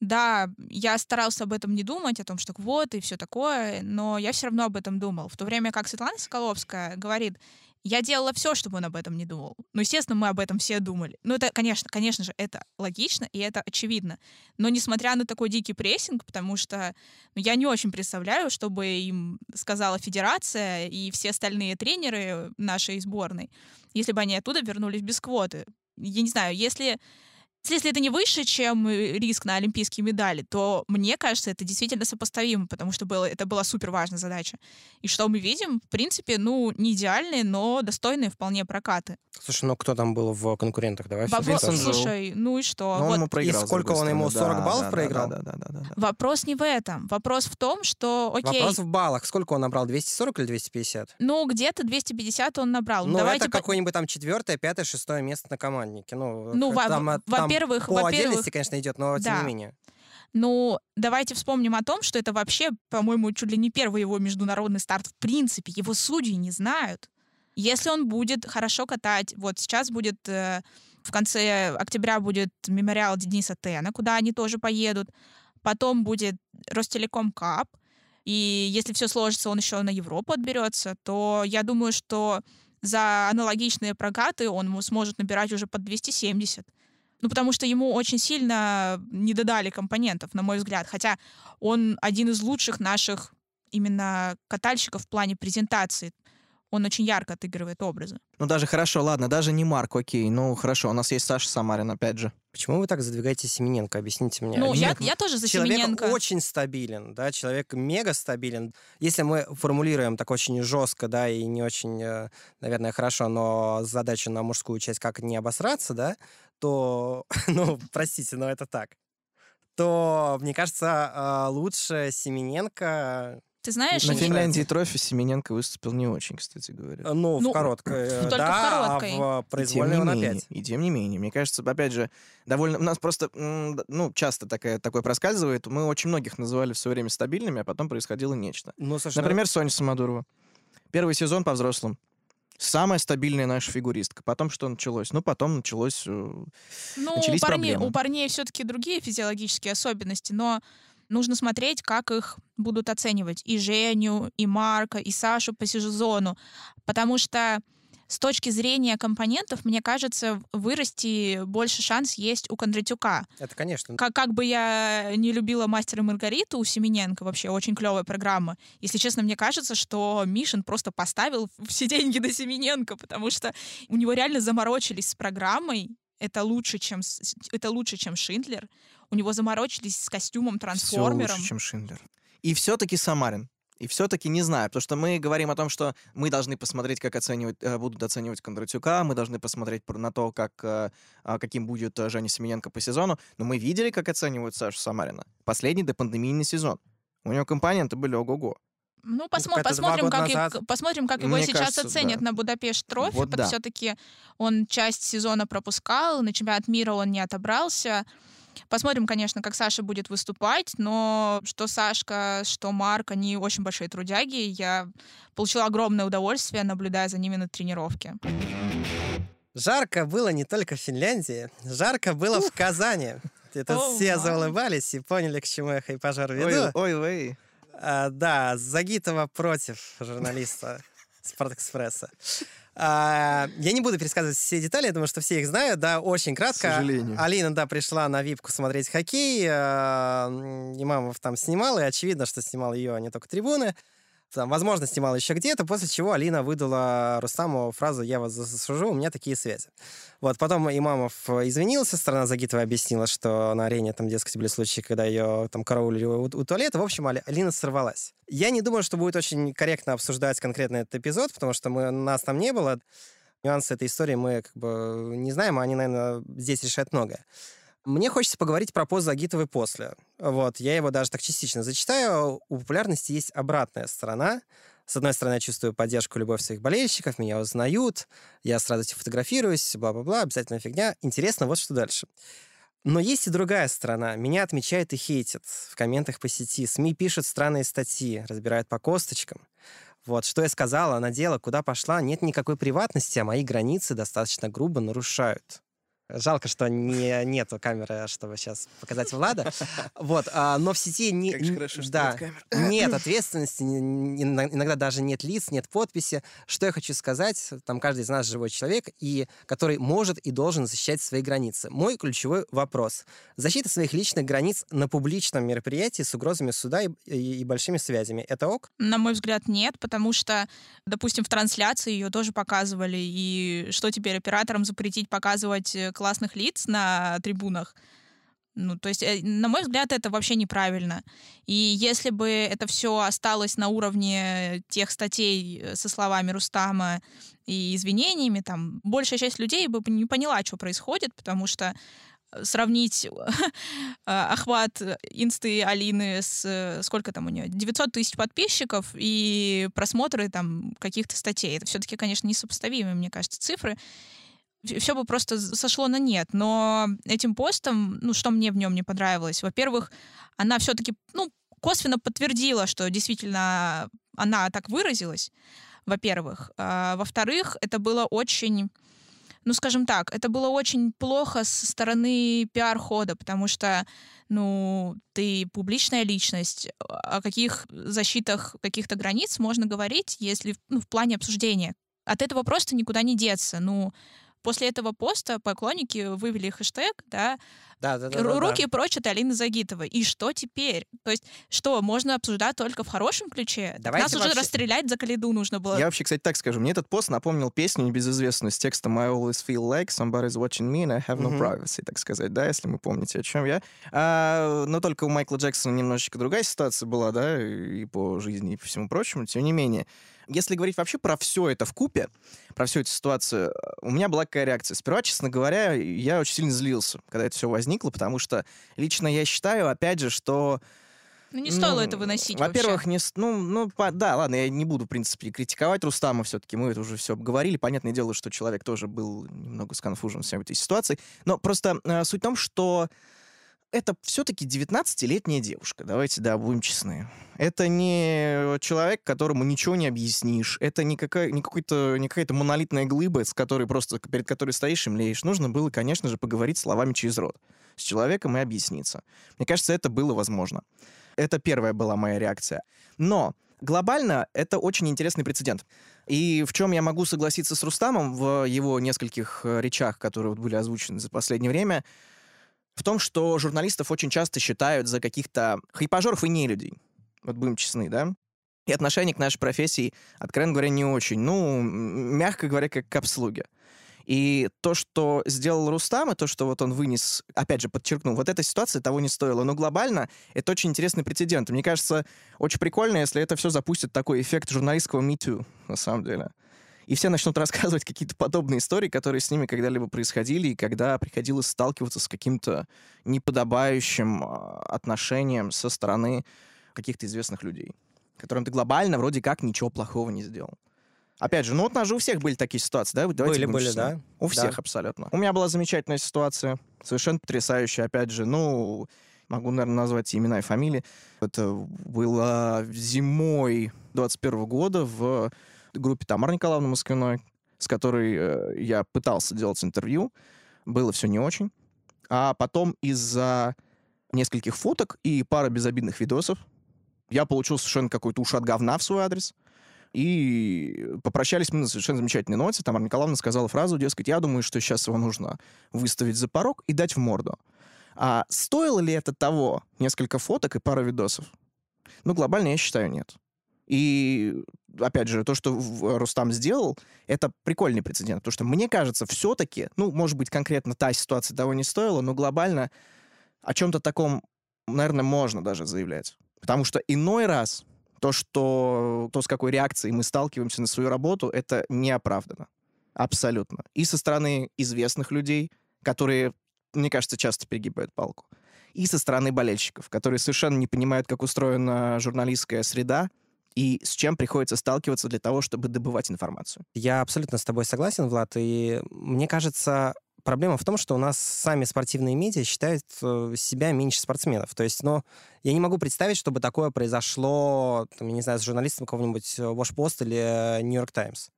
да, я старался об этом не думать, о том, что вот и все такое, но я все равно об этом думал. В то время как Светлана Соколовская говорит, я делала все, чтобы он об этом не думал. Ну, естественно, мы об этом все думали. Ну, это, конечно, конечно же, это логично и это очевидно. Но несмотря на такой дикий прессинг, потому что ну, я не очень представляю, чтобы им сказала федерация и все остальные тренеры нашей сборной, если бы они оттуда вернулись без квоты. Я не знаю, если если это не выше, чем э, риск на олимпийские медали, то мне кажется, это действительно сопоставимо, потому что было, это была супер важная задача. И что мы видим, в принципе, ну, не идеальные, но достойные вполне прокаты. Слушай, ну кто там был в конкурентах? Давай Вопрос, Слушай, ну и что? Но ну, вот. он ему проиграл, и сколько он ему 40 да, баллов да, проиграл? Да, да, да, да, да. Вопрос не в этом. Вопрос в том, что, окей... Вопрос в баллах. Сколько он набрал? 240 или 250? Ну, где-то 250 он набрал. Ну, Давайте это по... какое-нибудь там четвертое, пятое, шестое место на команднике. Ну, ну там, во- во-первых... По во-первых, отдельности, конечно, идет, но да. тем не менее. Ну, давайте вспомним о том, что это вообще, по-моему, чуть ли не первый его международный старт в принципе. Его судьи не знают. Если он будет хорошо катать, вот сейчас будет э, в конце октября будет мемориал Дениса Тена, куда они тоже поедут. Потом будет Ростелеком Кап. И если все сложится, он еще на Европу отберется, то я думаю, что за аналогичные прокаты он сможет набирать уже под 270. Ну, потому что ему очень сильно не додали компонентов, на мой взгляд. Хотя он один из лучших наших именно катальщиков в плане презентации он очень ярко отыгрывает образы. Ну, даже хорошо, ладно, даже не Марк, окей. Ну, хорошо, у нас есть Саша Самарин, опять же. Почему вы так задвигаете Семененко? Объясните мне. Ну, я, я тоже за человек Семененко. очень стабилен, да, человек мега стабилен. Если мы формулируем так очень жестко, да, и не очень, э, наверное, хорошо, но задачу на мужскую часть, как не обосраться, да, то, ну, простите, но это так то, мне кажется, а, лучше Семененко ты знаешь, на Финляндии трофи Семененко выступил не очень, кстати говоря. Ну, ну в короткой, только да, в короткой. а в произвольной он менее, опять. И тем не менее, мне кажется, опять же, довольно... У нас просто, ну, часто такое, такое проскальзывает. Мы очень многих называли в свое время стабильными, а потом происходило нечто. Ну, Например, ну... Соня Самодурова. Первый сезон по взрослым. Самая стабильная наша фигуристка. Потом что началось? Ну, потом началось... Э, ну, начались у парней, проблемы. у парней все-таки другие физиологические особенности, но нужно смотреть, как их будут оценивать. И Женю, и Марка, и Сашу по сезону. Потому что с точки зрения компонентов, мне кажется, вырасти больше шанс есть у Кондратюка. Это, конечно. Как, как бы я не любила «Мастера Маргариту» у Семененко, вообще очень клевая программа. Если честно, мне кажется, что Мишин просто поставил все деньги на Семененко, потому что у него реально заморочились с программой, это лучше, чем, это лучше, чем Шиндлер. У него заморочились с костюмом, трансформером. Все лучше, чем Шиндлер. И все-таки Самарин. И все-таки не знаю, потому что мы говорим о том, что мы должны посмотреть, как оценивать, э, будут оценивать Кондратюка, мы должны посмотреть на то, как, э, а, каким будет э, Женя Семененко по сезону, но мы видели, как оценивают Сашу Самарина. Последний допандемийный сезон. У него компоненты были ого-го. Ну, посмо- посмотрим, как и, посмотрим, как его Мне сейчас кажется, оценят да. на Будапешт трофи. Вот да. Все-таки он часть сезона пропускал, на чемпионат мира он не отобрался. Посмотрим, конечно, как Саша будет выступать, но что Сашка, что Марк, они очень большие трудяги. Я получила огромное удовольствие, наблюдая за ними на тренировке. Жарко было не только в Финляндии, жарко было в Казани. Это О, все мам. заулыбались и поняли, к чему я хайпажор веду. Ой, ой, ой. А, да, Загитова против журналиста Спортэкспресса. А, я не буду пересказывать все детали, я думаю, что все их знают, да, очень кратко. К сожалению. Алина, да, пришла на випку смотреть хоккей, а, Имамов там снимал, и очевидно, что снимал ее, а не только трибуны. Там, возможно, снимал еще где-то, после чего Алина выдала Рустаму фразу «Я вас заслужу, у меня такие связи». Вот, потом Имамов извинился, сторона Загитова объяснила, что на арене там, дескать, были случаи, когда ее там караулили у, у туалета. В общем, Али- Алина сорвалась. Я не думаю, что будет очень корректно обсуждать конкретно этот эпизод, потому что мы, нас там не было. Нюансы этой истории мы как бы не знаем, а они, наверное, здесь решают многое. Мне хочется поговорить про пост Загитовой после. Вот, я его даже так частично зачитаю. У популярности есть обратная сторона. С одной стороны, я чувствую поддержку, любовь своих болельщиков, меня узнают, я с радостью фотографируюсь, бла-бла-бла, обязательно фигня. Интересно, вот что дальше. Но есть и другая сторона. Меня отмечают и хейтят в комментах по сети. СМИ пишут странные статьи, разбирают по косточкам. Вот, что я сказала, надела, куда пошла, нет никакой приватности, а мои границы достаточно грубо нарушают. Жалко, что не, нету камеры, чтобы сейчас показать Влада. Вот, а, но в сети не, Как же хорошо, что да, нет нет ответственности, иногда даже нет лиц, нет подписи. Что я хочу сказать, там каждый из нас живой человек, и который может и должен защищать свои границы. Мой ключевой вопрос. Защита своих личных границ на публичном мероприятии с угрозами суда и, и- и большими связями. Это ок? На мой взгляд, нет, потому что, допустим, в трансляции ее тоже показывали, и что теперь операторам запретить показывать э, классных лиц на трибунах? Ну, то есть, э, на мой взгляд, это вообще неправильно. И если бы это все осталось на уровне тех статей э, со словами Рустама и извинениями, там, большая часть людей бы не поняла, что происходит, потому что э, сравнить охват инсты Алины с... Сколько там у нее? 900 тысяч подписчиков и просмотры там каких-то статей. Это все-таки, конечно, несопоставимые, мне кажется, цифры. Все бы просто сошло на нет. Но этим постом, ну, что мне в нем не понравилось? Во-первых, она все-таки, ну, косвенно подтвердила, что действительно она так выразилась, во-первых. А, во-вторых, это было очень ну, скажем так, это было очень плохо со стороны пиар-хода, потому что, ну, ты публичная личность, о каких защитах каких-то границ можно говорить, если ну, в плане обсуждения. От этого просто никуда не деться. Ну, после этого поста поклонники вывели хэштег, да, Да, да, да. «Ру- да, руки прочь от Алины Загитовой. И что теперь? То есть, что, можно обсуждать только в хорошем ключе? Давайте Нас уже вообще- расстрелять за Калиду нужно было. Я вообще, кстати, так скажу. Мне этот пост напомнил песню небезызвестную с текстом «I always feel like somebody's watching me and I have no Мгм. privacy», так сказать, да, если мы помните, о чем я. А, но только у Майкла Джексона немножечко другая ситуация была, да, и по жизни, и по всему прочему. Тем не менее, если говорить вообще про все это в купе, про всю эту ситуацию, у меня была какая реакция. Сперва, честно говоря, я очень сильно злился, когда это все возникло, потому что лично я считаю, опять же, что Ну, не стоило ну, это выносить Во-первых, не, ну, ну, по- да, ладно, я не буду, в принципе, критиковать Рустама все-таки, мы это уже все обговорили. Понятное дело, что человек тоже был немного сконфужен всей этой ситуацией. Но просто э, суть в том, что это все-таки 19-летняя девушка, давайте, да, будем честны. Это не человек, которому ничего не объяснишь. Это не, какая, не, какой-то, не какая-то монолитная глыба, с которой просто, перед которой стоишь и млеешь. Нужно было, конечно же, поговорить словами через рот с человеком и объясниться. Мне кажется, это было возможно. Это первая была моя реакция. Но глобально это очень интересный прецедент. И в чем я могу согласиться с Рустамом в его нескольких э, речах, которые были озвучены за последнее время, в том, что журналистов очень часто считают за каких-то хайпажоров и нелюдей. Вот будем честны, да? И отношение к нашей профессии, откровенно говоря, не очень. Ну, мягко говоря, как к обслуге. И то, что сделал Рустам, и то, что вот он вынес, опять же, подчеркнул, вот эта ситуация того не стоила. Но глобально это очень интересный прецедент. Мне кажется, очень прикольно, если это все запустит такой эффект журналистского Too, на самом деле. И все начнут рассказывать какие-то подобные истории, которые с ними когда-либо происходили, и когда приходилось сталкиваться с каким-то неподобающим а, отношением со стороны каких-то известных людей, которым ты глобально вроде как ничего плохого не сделал. Опять же, ну вот у нас же у всех были такие ситуации, да? Давайте Были, были, честны. да. У Да. всех абсолютно. У меня была замечательная ситуация, совершенно потрясающая, опять же, ну, могу, наверное, назвать имена и фамилии. Это было зимой 21 года в группе Тамары Николаевны Москвиной, с которой э, я пытался делать интервью. Было все не очень. А потом из-за нескольких фоток и пары безобидных видосов я получил совершенно какой-то ушат говна в свой адрес. И попрощались мы на совершенно замечательной ноте. Тамара Николаевна сказала фразу, дескать, я думаю, что сейчас его нужно выставить за порог и дать в морду. А стоило ли это того? Несколько фоток и пара видосов? Ну, глобально я считаю, нет. И, опять же, то, что в- Рустам сделал, это прикольный прецедент. Потому что, мне кажется, все-таки, ну, может быть, конкретно та ситуация того не стоила, но глобально о чем-то таком, наверное, можно даже заявлять. Потому что иной раз то, что, то, с какой реакцией мы сталкиваемся на свою работу, это неоправданно. Абсолютно. И со стороны известных людей, которые, мне кажется, часто перегибают палку, и со стороны болельщиков, которые совершенно не понимают, как устроена журналистская среда, и с чем приходится сталкиваться для того, чтобы добывать информацию. Я абсолютно с тобой согласен, Влад, и мне кажется, проблема в том, что у нас сами спортивные медиа считают э, себя меньше спортсменов. То есть, ну, я не могу представить, чтобы такое произошло, там, я не знаю, с журналистом какого-нибудь Washpost или Нью-Йорк Таймс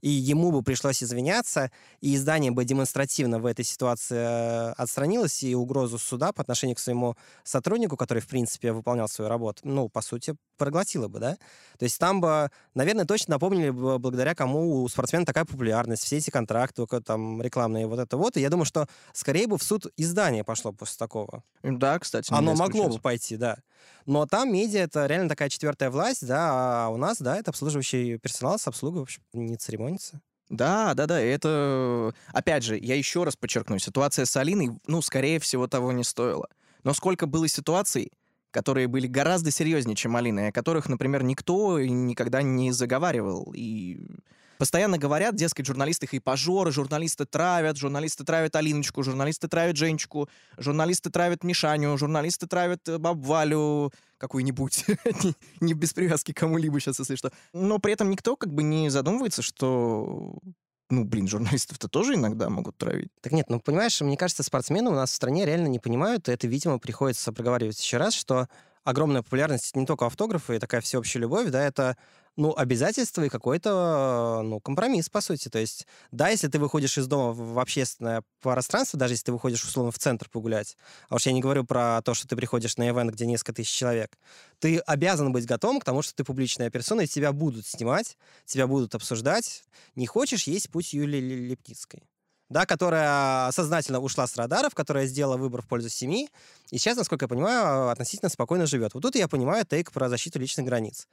и ему бы пришлось извиняться, и издание бы демонстративно в этой ситуации э, отстранилось, и угрозу суда по отношению к своему сотруднику, который, в принципе, выполнял свою работу, ну, по сути, проглотило бы, да? То есть там бы, наверное, точно напомнили бы, благодаря кому у спортсмена такая популярность, все эти контракты, там, рекламные, вот это вот. И я думаю, что скорее бы в суд издание пошло после такого. Да, кстати. Оно могло бы пойти, да. Но там медиа — это реально такая четвертая власть, да, а у нас, да, это обслуживающий персонал с обслугой, в общем, не церемонится. Да, да, да, это... Опять же, я еще раз подчеркну, ситуация с Алиной, ну, скорее всего, того не стоила. Но сколько было ситуаций, которые были гораздо серьезнее, чем Алина, о которых, например, никто никогда не заговаривал. И постоянно говорят, дескать, журналисты хайпажоры, журналисты травят, журналисты травят Алиночку, журналисты травят Женечку, журналисты травят Мишаню, журналисты травят э, баб Валю какую-нибудь, не без привязки к кому-либо сейчас, если что. Но при этом никто как бы не задумывается, что ну, блин, журналистов-то тоже иногда могут травить. Так нет, ну, понимаешь, мне кажется, спортсмены у нас в стране реально не понимают, и это, видимо, приходится проговаривать еще раз, что огромная популярность не только автографы и такая всеобщая любовь, да, это ну, обязательство и какой-то, ну, компромисс, по сути. То есть, да, если ты выходишь из дома в общественное пространство, даже если ты выходишь, условно, в центр погулять, а уж я не говорю про то, что ты приходишь на ивент, где несколько тысяч человек, ты обязан быть готовым к тому, что ты публичная персона, и тебя будут снимать, тебя будут обсуждать. Не хочешь, есть путь Юлии Лепницкой да, которая сознательно ушла с радаров, которая сделала выбор в пользу семьи, и сейчас, насколько я понимаю, относительно спокойно живет. Вот тут я понимаю тейк про защиту личных границ.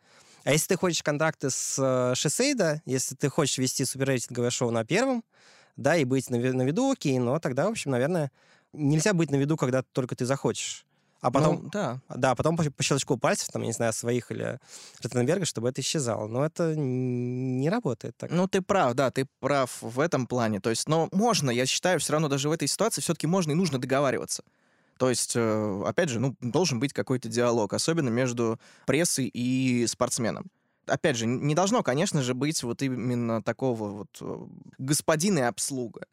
А если ты хочешь контракты с э, Шесейда, если ты хочешь вести суперрейтинговое шоу на первом, да, и быть на, на виду, окей, но тогда, в общем, наверное, нельзя быть на виду, когда только ты захочешь. А потом, ну, да. да, потом по, по щелчку пальцев, там, я не знаю, своих или Ротенберга, чтобы это исчезало. Но это не работает так. Ну, ты прав, да, ты прав в этом плане. То есть, но можно, я считаю, все равно даже в этой ситуации все-таки можно и нужно договариваться. То есть, э, опять же, ну, должен быть какой-то диалог, особенно между прессой и спортсменом. Опять же, не должно, конечно же, быть вот именно такого вот э, господина и обслуга.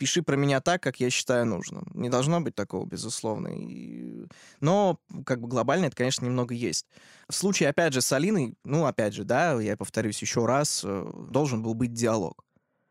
Пиши про меня так, как я считаю нужным. Не должно быть такого, безусловно. И... Но как бы глобально это, конечно, немного есть. В случае, опять же, с Алиной, ну, опять же, да, я повторюсь еще раз, э, должен был быть диалог.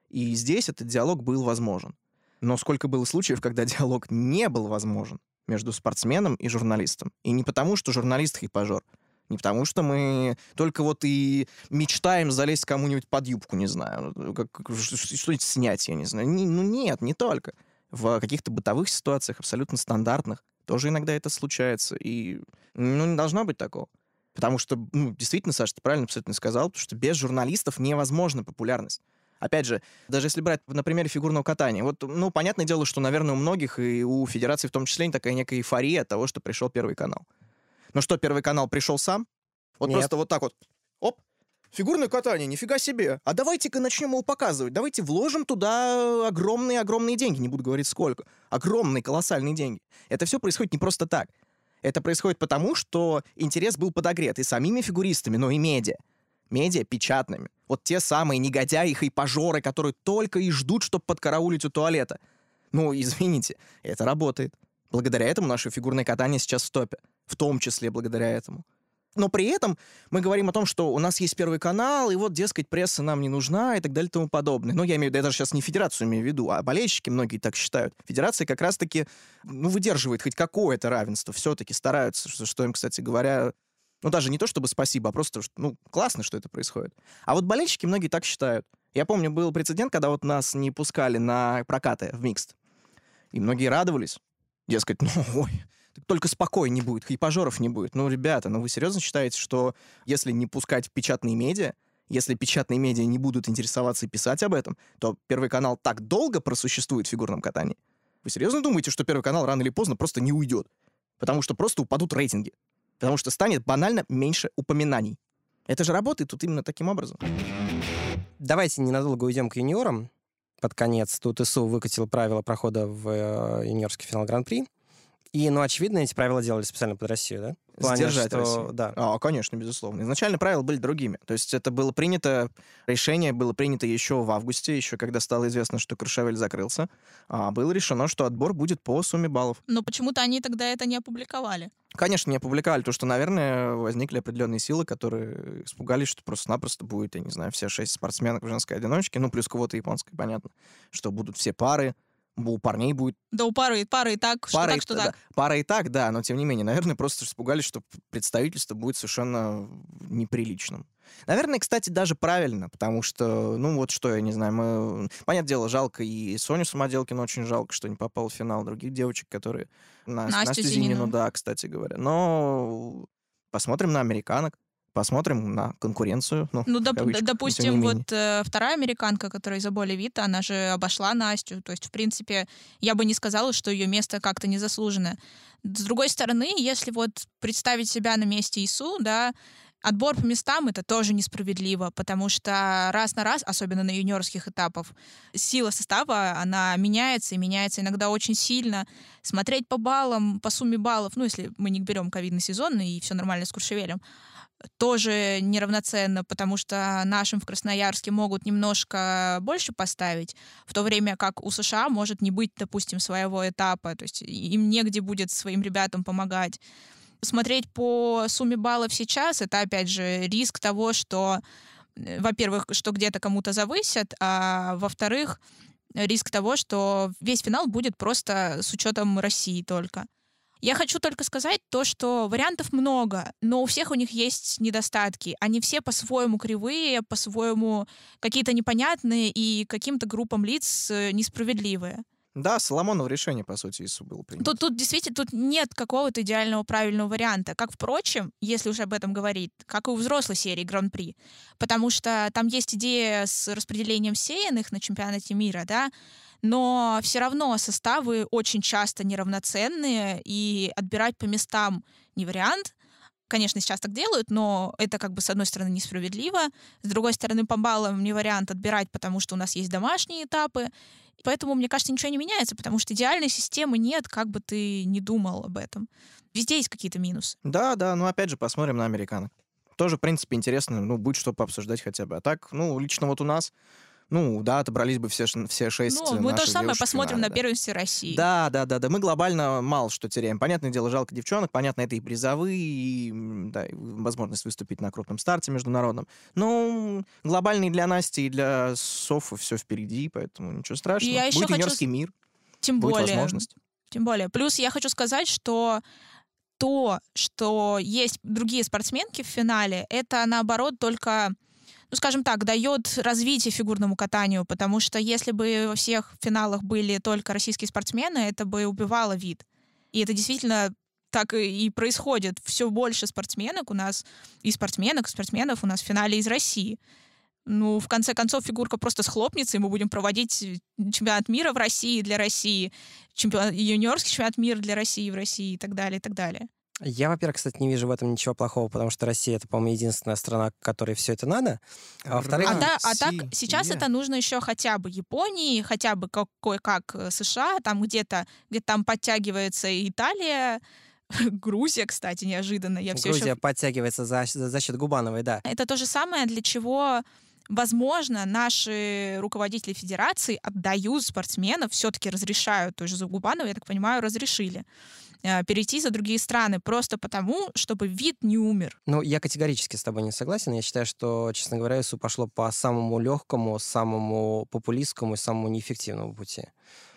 И здесь этот диалог был возможен. Но сколько было случаев, когда диалог не был возможен между спортсменом и журналистом. И не потому, что журналист хайпажор, не потому, что мы только вот и мечтаем залезть кому-нибудь под юбку, не знаю, как, что-нибудь снять, я не знаю. Не, ну нет, не только. В каких-то бытовых ситуациях, абсолютно стандартных, тоже иногда это случается. И ну, не должно быть такого. Потому что, ну, действительно, Саша, ты правильно абсолютно сказал, потому что без журналистов невозможна популярность. Опять же, даже если брать на примере фигурного катания, вот, ну, понятное дело, что, наверное, у многих и у федерации в том числе такая некая эйфория от того, что пришел Первый канал. Но что, Первый канал пришел сам? Вот Нет. просто вот так вот, оп, Фигурное катание, нифига себе. А давайте-ка начнем его показывать. Давайте вложим туда огромные-огромные деньги. Не буду говорить сколько. Огромные, колоссальные деньги. Это все происходит не просто так. Это происходит потому, что интерес был подогрет и самими фигуристами, но и медиа медиа печатными. Вот те самые негодяи и пожоры, которые только и ждут, чтобы подкараулить у туалета. Ну, извините, это работает. Благодаря этому наше фигурное катание сейчас в топе. В том числе благодаря этому. Но при этом мы говорим о том, что у нас есть Первый канал, и вот, дескать, пресса нам не нужна и так далее и тому подобное. Но я имею в виду, я даже сейчас не федерацию имею в виду, а болельщики многие так считают. Федерация как раз-таки, ну, выдерживает хоть какое-то равенство, все-таки стараются, что, что им, кстати говоря, ну, даже не то чтобы спасибо, а просто, ну, классно, что это происходит. А вот болельщики многие так считают. Я помню, был прецедент, когда вот нас не пускали на прокаты в микст. И многие радовались. Дескать, ну, ой, только спокойнее будет, хайпажоров не будет. Ну, ребята, ну вы серьезно считаете, что если не пускать печатные медиа, если печатные медиа не будут интересоваться и писать об этом, то Первый канал так долго просуществует в фигурном катании? Вы серьезно думаете, что Первый канал рано или поздно просто не уйдет? Потому что просто упадут рейтинги потому что станет банально меньше упоминаний. Это же работает тут именно таким образом. Давайте ненадолго уйдем к юниорам. Под конец тут ИСУ выкатил правила прохода в э, юниорский финал Гран-при. И, ну, очевидно, эти правила делали специально под Россию, да? В плане, Сдержать что... Россию. Да. А, конечно, безусловно. Изначально правила были другими. То есть это было принято, решение было принято еще в августе, еще когда стало известно, что Крышавель закрылся. А было решено, что отбор будет по сумме баллов. Но почему-то они тогда это не опубликовали. Конечно, не опубликовали, потому что, наверное, возникли определенные силы, которые испугались, что просто-напросто будет, я не знаю, все шесть спортсменок в женской одиночке, ну, плюс кого-то японской, понятно, что будут все пары, у парней будет... Да у пары, пары и так, пара что и, так, что да, так. Пара и так, да, но тем не менее, наверное, просто испугались, что представительство будет совершенно неприличным. Наверное, кстати, даже правильно, потому что, ну вот что, я не знаю, мы... Понятное дело, жалко и Соню Самоделкину очень жалко, что не попал в финал других девочек, которые... Настю, Настю Зинину. Зинину, да, кстати говоря. Но посмотрим на американок посмотрим на конкуренцию. Ну, ну доп- кавычках, допустим, вот э, вторая американка, которая Изаболя Вита, она же обошла Настю. То есть, в принципе, я бы не сказала, что ее место как-то незаслуженное. С другой стороны, если вот представить себя на месте ИСУ, да, Отбор по местам это тоже несправедливо, потому что раз на раз, особенно на юниорских этапах, сила состава, она меняется и меняется иногда очень сильно. Смотреть по баллам, по сумме баллов, ну, если мы не берем ковидный сезон и все нормально с Куршевелем, тоже неравноценно, потому что нашим в Красноярске могут немножко больше поставить, в то время как у США может не быть, допустим, своего этапа, то есть им негде будет своим ребятам помогать. Смотреть по сумме баллов сейчас, это, опять же, риск того, что, э, во-первых, что где-то кому-то завысят, а во-вторых, риск того, что весь финал будет просто с учетом России только. Я хочу только сказать то, что вариантов много, но у всех у них есть недостатки. Они все по-своему кривые, по-своему какие-то непонятные и каким-то группам лиц э, несправедливые. Да, Соломонов решение, по сути, ИСУ было принято. Тут, тут действительно тут нет какого-то идеального правильного варианта. Как, впрочем, если уже об этом говорить, как и у взрослой серии Гран-при. Потому что там есть идея с распределением сеянных на чемпионате мира, да, но все равно составы очень часто неравноценные, и отбирать по местам не вариант. Конечно, сейчас так делают, но это как бы с одной стороны несправедливо, с другой стороны по баллам не вариант отбирать, потому что у нас есть домашние этапы, Поэтому, мне кажется, ничего не меняется, потому что идеальной системы нет, как бы ты ни думал об этом. Везде есть какие-то минусы. Да, да, ну опять же посмотрим на американок. Тоже, в принципе, интересно, ну, будет что пообсуждать хотя бы. А так, ну, лично вот у нас ну, да, отобрались бы все, все шесть Ну, мы то же самое посмотрим финале, на да. первенстве России. Да, да, да, да. Мы глобально мало что теряем. Понятное дело, жалко девчонок, понятно, это и призовые, и, да, и возможность выступить на крупном старте международном. Но глобально и для Насти, и для Софы все впереди, поэтому ничего страшного. Я Будет юниорский хочу... мир. Тем Будет более. возможность. Тем более. Плюс я хочу сказать, что то, что есть другие спортсменки в финале, это наоборот только ну, скажем так, дает развитие фигурному катанию, потому что если бы во всех финалах были только российские спортсмены, это бы убивало вид. И это действительно так и происходит. Все больше спортсменок у нас, и спортсменок, и спортсменов у нас в финале из России. Ну, в конце концов, фигурка просто схлопнется, и мы будем проводить чемпионат мира в России для России, чемпионат, юниорский чемпионат мира для России в России и так далее, и так далее. Я, во-первых, кстати, не вижу в этом ничего плохого, потому что Россия это, по-моему, единственная страна, которой все это надо. А во-вторых, а, да, а так сейчас yeah. это нужно еще хотя бы Японии, хотя бы какой-как э, США, там где-то где там подтягивается Италия, Грузия, кстати, неожиданно. Я Грузия еще... подтягивается за, за, за счет Губановой, да. Это то же самое, для чего Возможно, наши руководители федерации отдают спортсменов, все-таки разрешают, той же Загубановой, я так понимаю, разрешили перейти за другие страны просто потому, чтобы вид не умер. Ну, я категорически с тобой не согласен. Я считаю, что, честно говоря, ИСУ пошло по самому легкому, самому популистскому и самому неэффективному пути.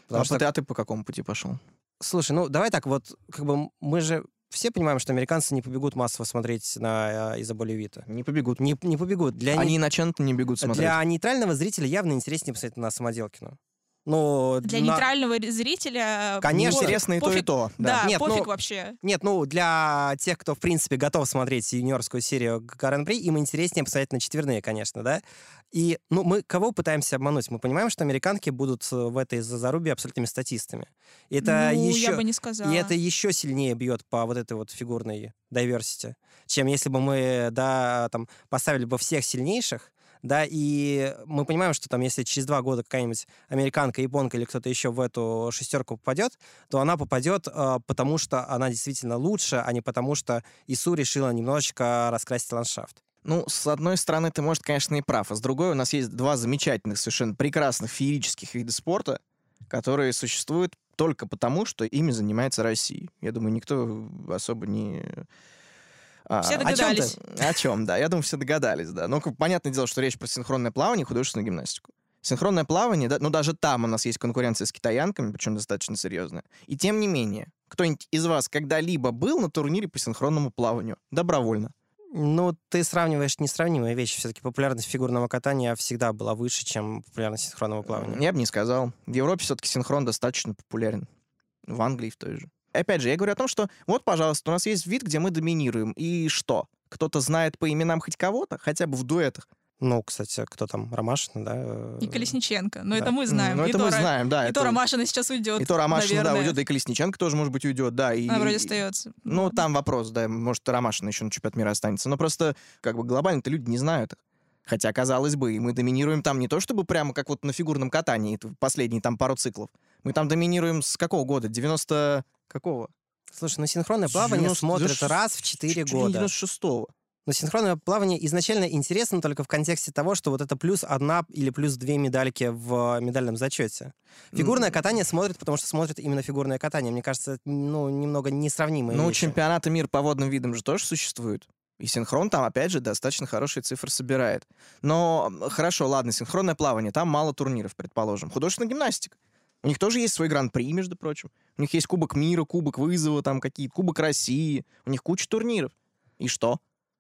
Потому а что... ты, а ты по какому пути пошел? Слушай, ну давай так, вот как бы мы же все понимаем, что американцы не побегут массово смотреть на э, Изабелю Вита. Не побегут. Не, не побегут. Для Они не... начнут не бегут смотреть. Для нейтрального зрителя явно интереснее посмотреть на Самоделкину. Но для на... нейтрального зрителя конечно интересно и то и то да, да нет, пофиг ну, вообще. нет ну для тех кто в принципе готов смотреть юниорскую серию Гран-при им интереснее посмотреть на четверные конечно да. И ну мы кого пытаемся обмануть? Мы понимаем что американки будут э, в этой зарубе абсолютными статистами. И это ну, еще я бы не сказала. и это еще сильнее бьет по вот этой вот фигурной diversity чем если бы мы да там поставили бы всех сильнейших да, и мы понимаем, что там, если через два года какая-нибудь американка, японка или кто-то еще в эту шестерку попадет, то она попадет, э, потому что она действительно лучше, а не потому что ИСУ решила немножечко раскрасить ландшафт. Ну, с одной стороны, ты, может, конечно, и прав, а с другой у нас есть два замечательных, совершенно прекрасных феерических вида спорта, которые существуют только потому, что ими занимается Россия. Я думаю, никто особо не... А, все догадались. О, о чем, да. Я думаю, все догадались, да. Но понятное дело, что речь про синхронное плавание и художественную гимнастику. Синхронное плавание, да, ну даже там у нас есть конкуренция с китаянками, причем достаточно серьезная. И тем не менее, кто-нибудь из вас когда-либо был на турнире по синхронному плаванию? Добровольно. Ну, ты сравниваешь несравнимые вещи. Все-таки популярность фигурного катания всегда была выше, чем популярность синхронного плавания. Я бы не сказал. В Европе все-таки синхрон достаточно популярен. В Англии в той же. Опять же, я говорю о том, что вот, пожалуйста, у нас есть вид, где мы доминируем. И что? Кто-то знает по именам хоть кого-то, хотя бы в дуэтах. Ну, кстати, кто там? Ромашина, да? И Колесниченко. Но ну, да. это мы знаем. Ну, это мы знаем, да. И это... то Ромашина сейчас уйдет. И то Ромашина, да, уйдет, и Колесниченко тоже, может быть, уйдет, да. И... Она вроде остается. Ну, там вопрос, да, может, Ромашина еще на чемпионат мира останется. Но просто, как бы, глобально-то люди не знают их. Хотя, казалось бы, мы доминируем там не то, чтобы прямо как вот на фигурном катании, последние там пару циклов. Мы там доминируем с какого года? 90... Какого? Слушай, ну синхронное плавание 90... смотрят раз в 4 года. 96-го. Но синхронное плавание изначально интересно только в контексте того, что вот это плюс одна или плюс две медальки в медальном зачете. Фигурное mm. катание смотрят, потому что смотрят именно фигурное катание. Мне кажется, ну, немного несравнимые Ну, вещи. чемпионаты мира по водным видам же тоже существуют. И синхрон там, опять же, достаточно хорошие цифры собирает. Но хорошо, ладно, синхронное плавание, там мало турниров, предположим. Художественная гимнастика. У них тоже есть свой гран-при, между прочим. У них есть Кубок мира, Кубок вызова, там какие-то, Кубок России. У них куча турниров. И что?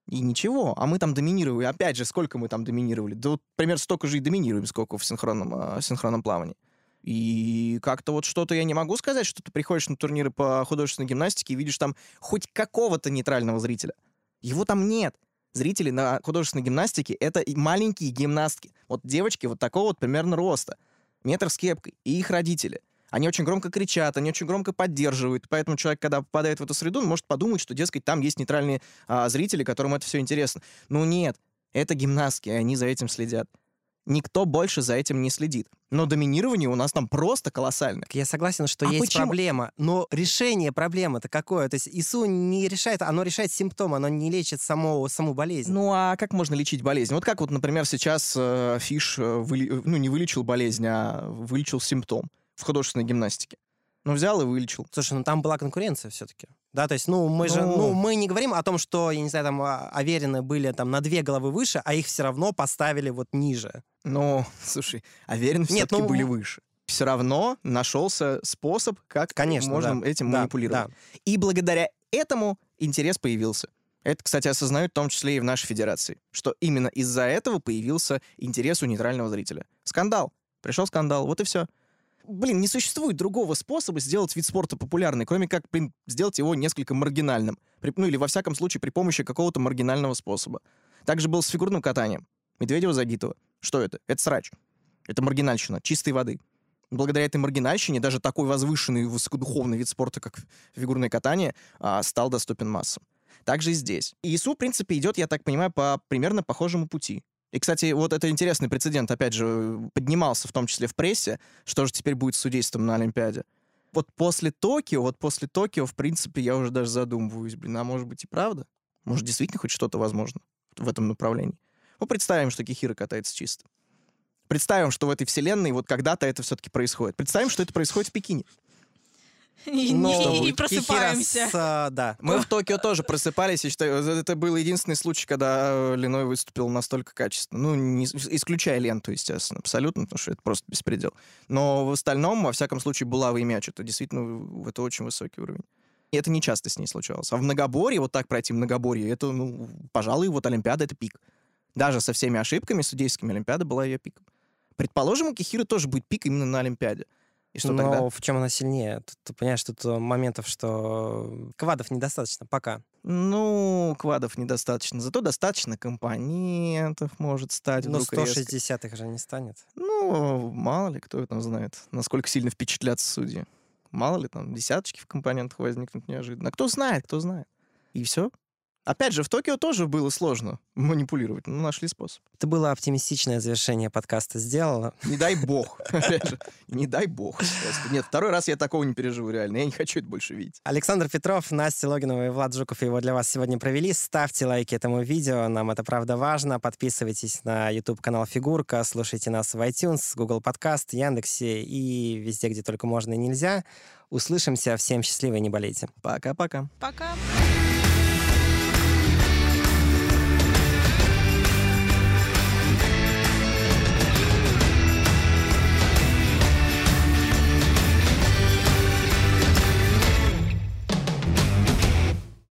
И ничего, а мы там доминировали. Опять же, сколько мы там доминировали? Да вот примерно столько же и доминируем, сколько в синхронном, э, синхронном плавании. И как-то вот что-то я не могу сказать, что ты приходишь на турниры по художественной гимнастике и видишь там хоть какого-то нейтрального зрителя. Его там нет. Зрители на художественной гимнастике — это маленькие гимнастки. Вот девочки вот такого вот примерно роста. Метр с кепкой. И их родители — они очень громко кричат, они очень громко поддерживают. Поэтому человек, когда попадает в эту среду, он может подумать, что, дескать, там есть нейтральные а, зрители, которым это все интересно. Ну нет, это гимнастки, и они за этим следят. Никто больше за этим не следит. Но доминирование у нас там просто колоссальное. Я согласен, что а есть почему? проблема. Но решение проблемы-то какое? То есть ИСУ не решает, оно решает симптомы, оно не лечит само, саму болезнь. Ну а как можно лечить болезнь? Вот как вот, например, сейчас э, Фиш э, вы, ну, не вылечил болезнь, а вылечил симптом в художественной гимнастике. Ну, взял и вылечил. Слушай, ну там была конкуренция все-таки. Да, то есть, ну, мы ну... же, ну, мы не говорим о том, что, я не знаю, там, а, Аверины были там на две головы выше, а их все равно поставили вот ниже. Ну, слушай, Аверины все-таки ну... были выше. Все равно нашелся способ, как Конечно, можно да. этим да, манипулировать. Да. И благодаря этому интерес появился. Это, кстати, осознают в том числе и в нашей федерации, что именно из-за этого появился интерес у нейтрального зрителя. Скандал. Пришел скандал, вот и все блин, не существует другого способа сделать вид спорта популярный, кроме как, блин, сделать его несколько маргинальным. При, ну или, во всяком случае, при помощи какого-то маргинального способа. Также был с фигурным катанием. Медведева-Загитова. Что это? Это срач. Это маргинальщина, чистой воды. Благодаря этой маргинальщине даже такой возвышенный высокодуховный вид спорта, как фигурное катание, а, стал доступен массам. Также и здесь. ИСУ, в принципе, идет, я так понимаю, по примерно похожему пути. И, кстати, вот это интересный прецедент, опять же, поднимался в том числе в прессе, что же теперь будет с судейством на Олимпиаде. Вот после Токио, вот после Токио, в принципе, я уже даже задумываюсь, блин, а может быть и правда? Может, действительно хоть что-то возможно в этом направлении? Ну, представим, что Кихира катается чисто. Представим, что в этой вселенной вот когда-то это все-таки происходит. Представим, что это происходит в Пекине. И, Но и, и просыпаемся. С, да. Мы в Токио тоже просыпались, я считаю, это был единственный случай, когда э, Леной выступил настолько качественно. Ну, не, исключая ленту, естественно, абсолютно, потому что это просто беспредел. Но в остальном, во всяком случае, булава и мяч, это действительно это очень высокий уровень. И это не часто с ней случалось. А в многоборье, вот так пройти многоборье, это, ну, пожалуй, вот Олимпиада — это пик. Даже со всеми ошибками судейскими Олимпиада была ее пиком. Предположим, у Кихиры тоже будет пик именно на Олимпиаде. И что Но тогда? в чем она сильнее? Тут, ты понимаешь, тут э, моментов, что квадов недостаточно пока. Ну, квадов недостаточно. Зато достаточно компонентов может стать. Но 160 их же не станет. Ну, мало ли, кто там знает, насколько сильно впечатлятся судьи. Мало ли, там десяточки в компонентах возникнут неожиданно. А кто знает, кто знает. И все. Опять же, в Токио тоже было сложно манипулировать, но нашли способ. Это было оптимистичное завершение подкаста сделано. Не дай бог. Опять же, не дай бог. Нет, второй раз я такого не переживу реально. Я не хочу это больше видеть. Александр Петров, Настя Логинова и Влад Жуков его для вас сегодня провели. Ставьте лайки этому видео, нам это правда важно. Подписывайтесь на YouTube-канал Фигурка, слушайте нас в iTunes, Google Podcast, Яндексе и везде, где только можно и нельзя. Услышимся. Всем счастливо и не болейте. Пока-пока. Пока. -пока. Пока.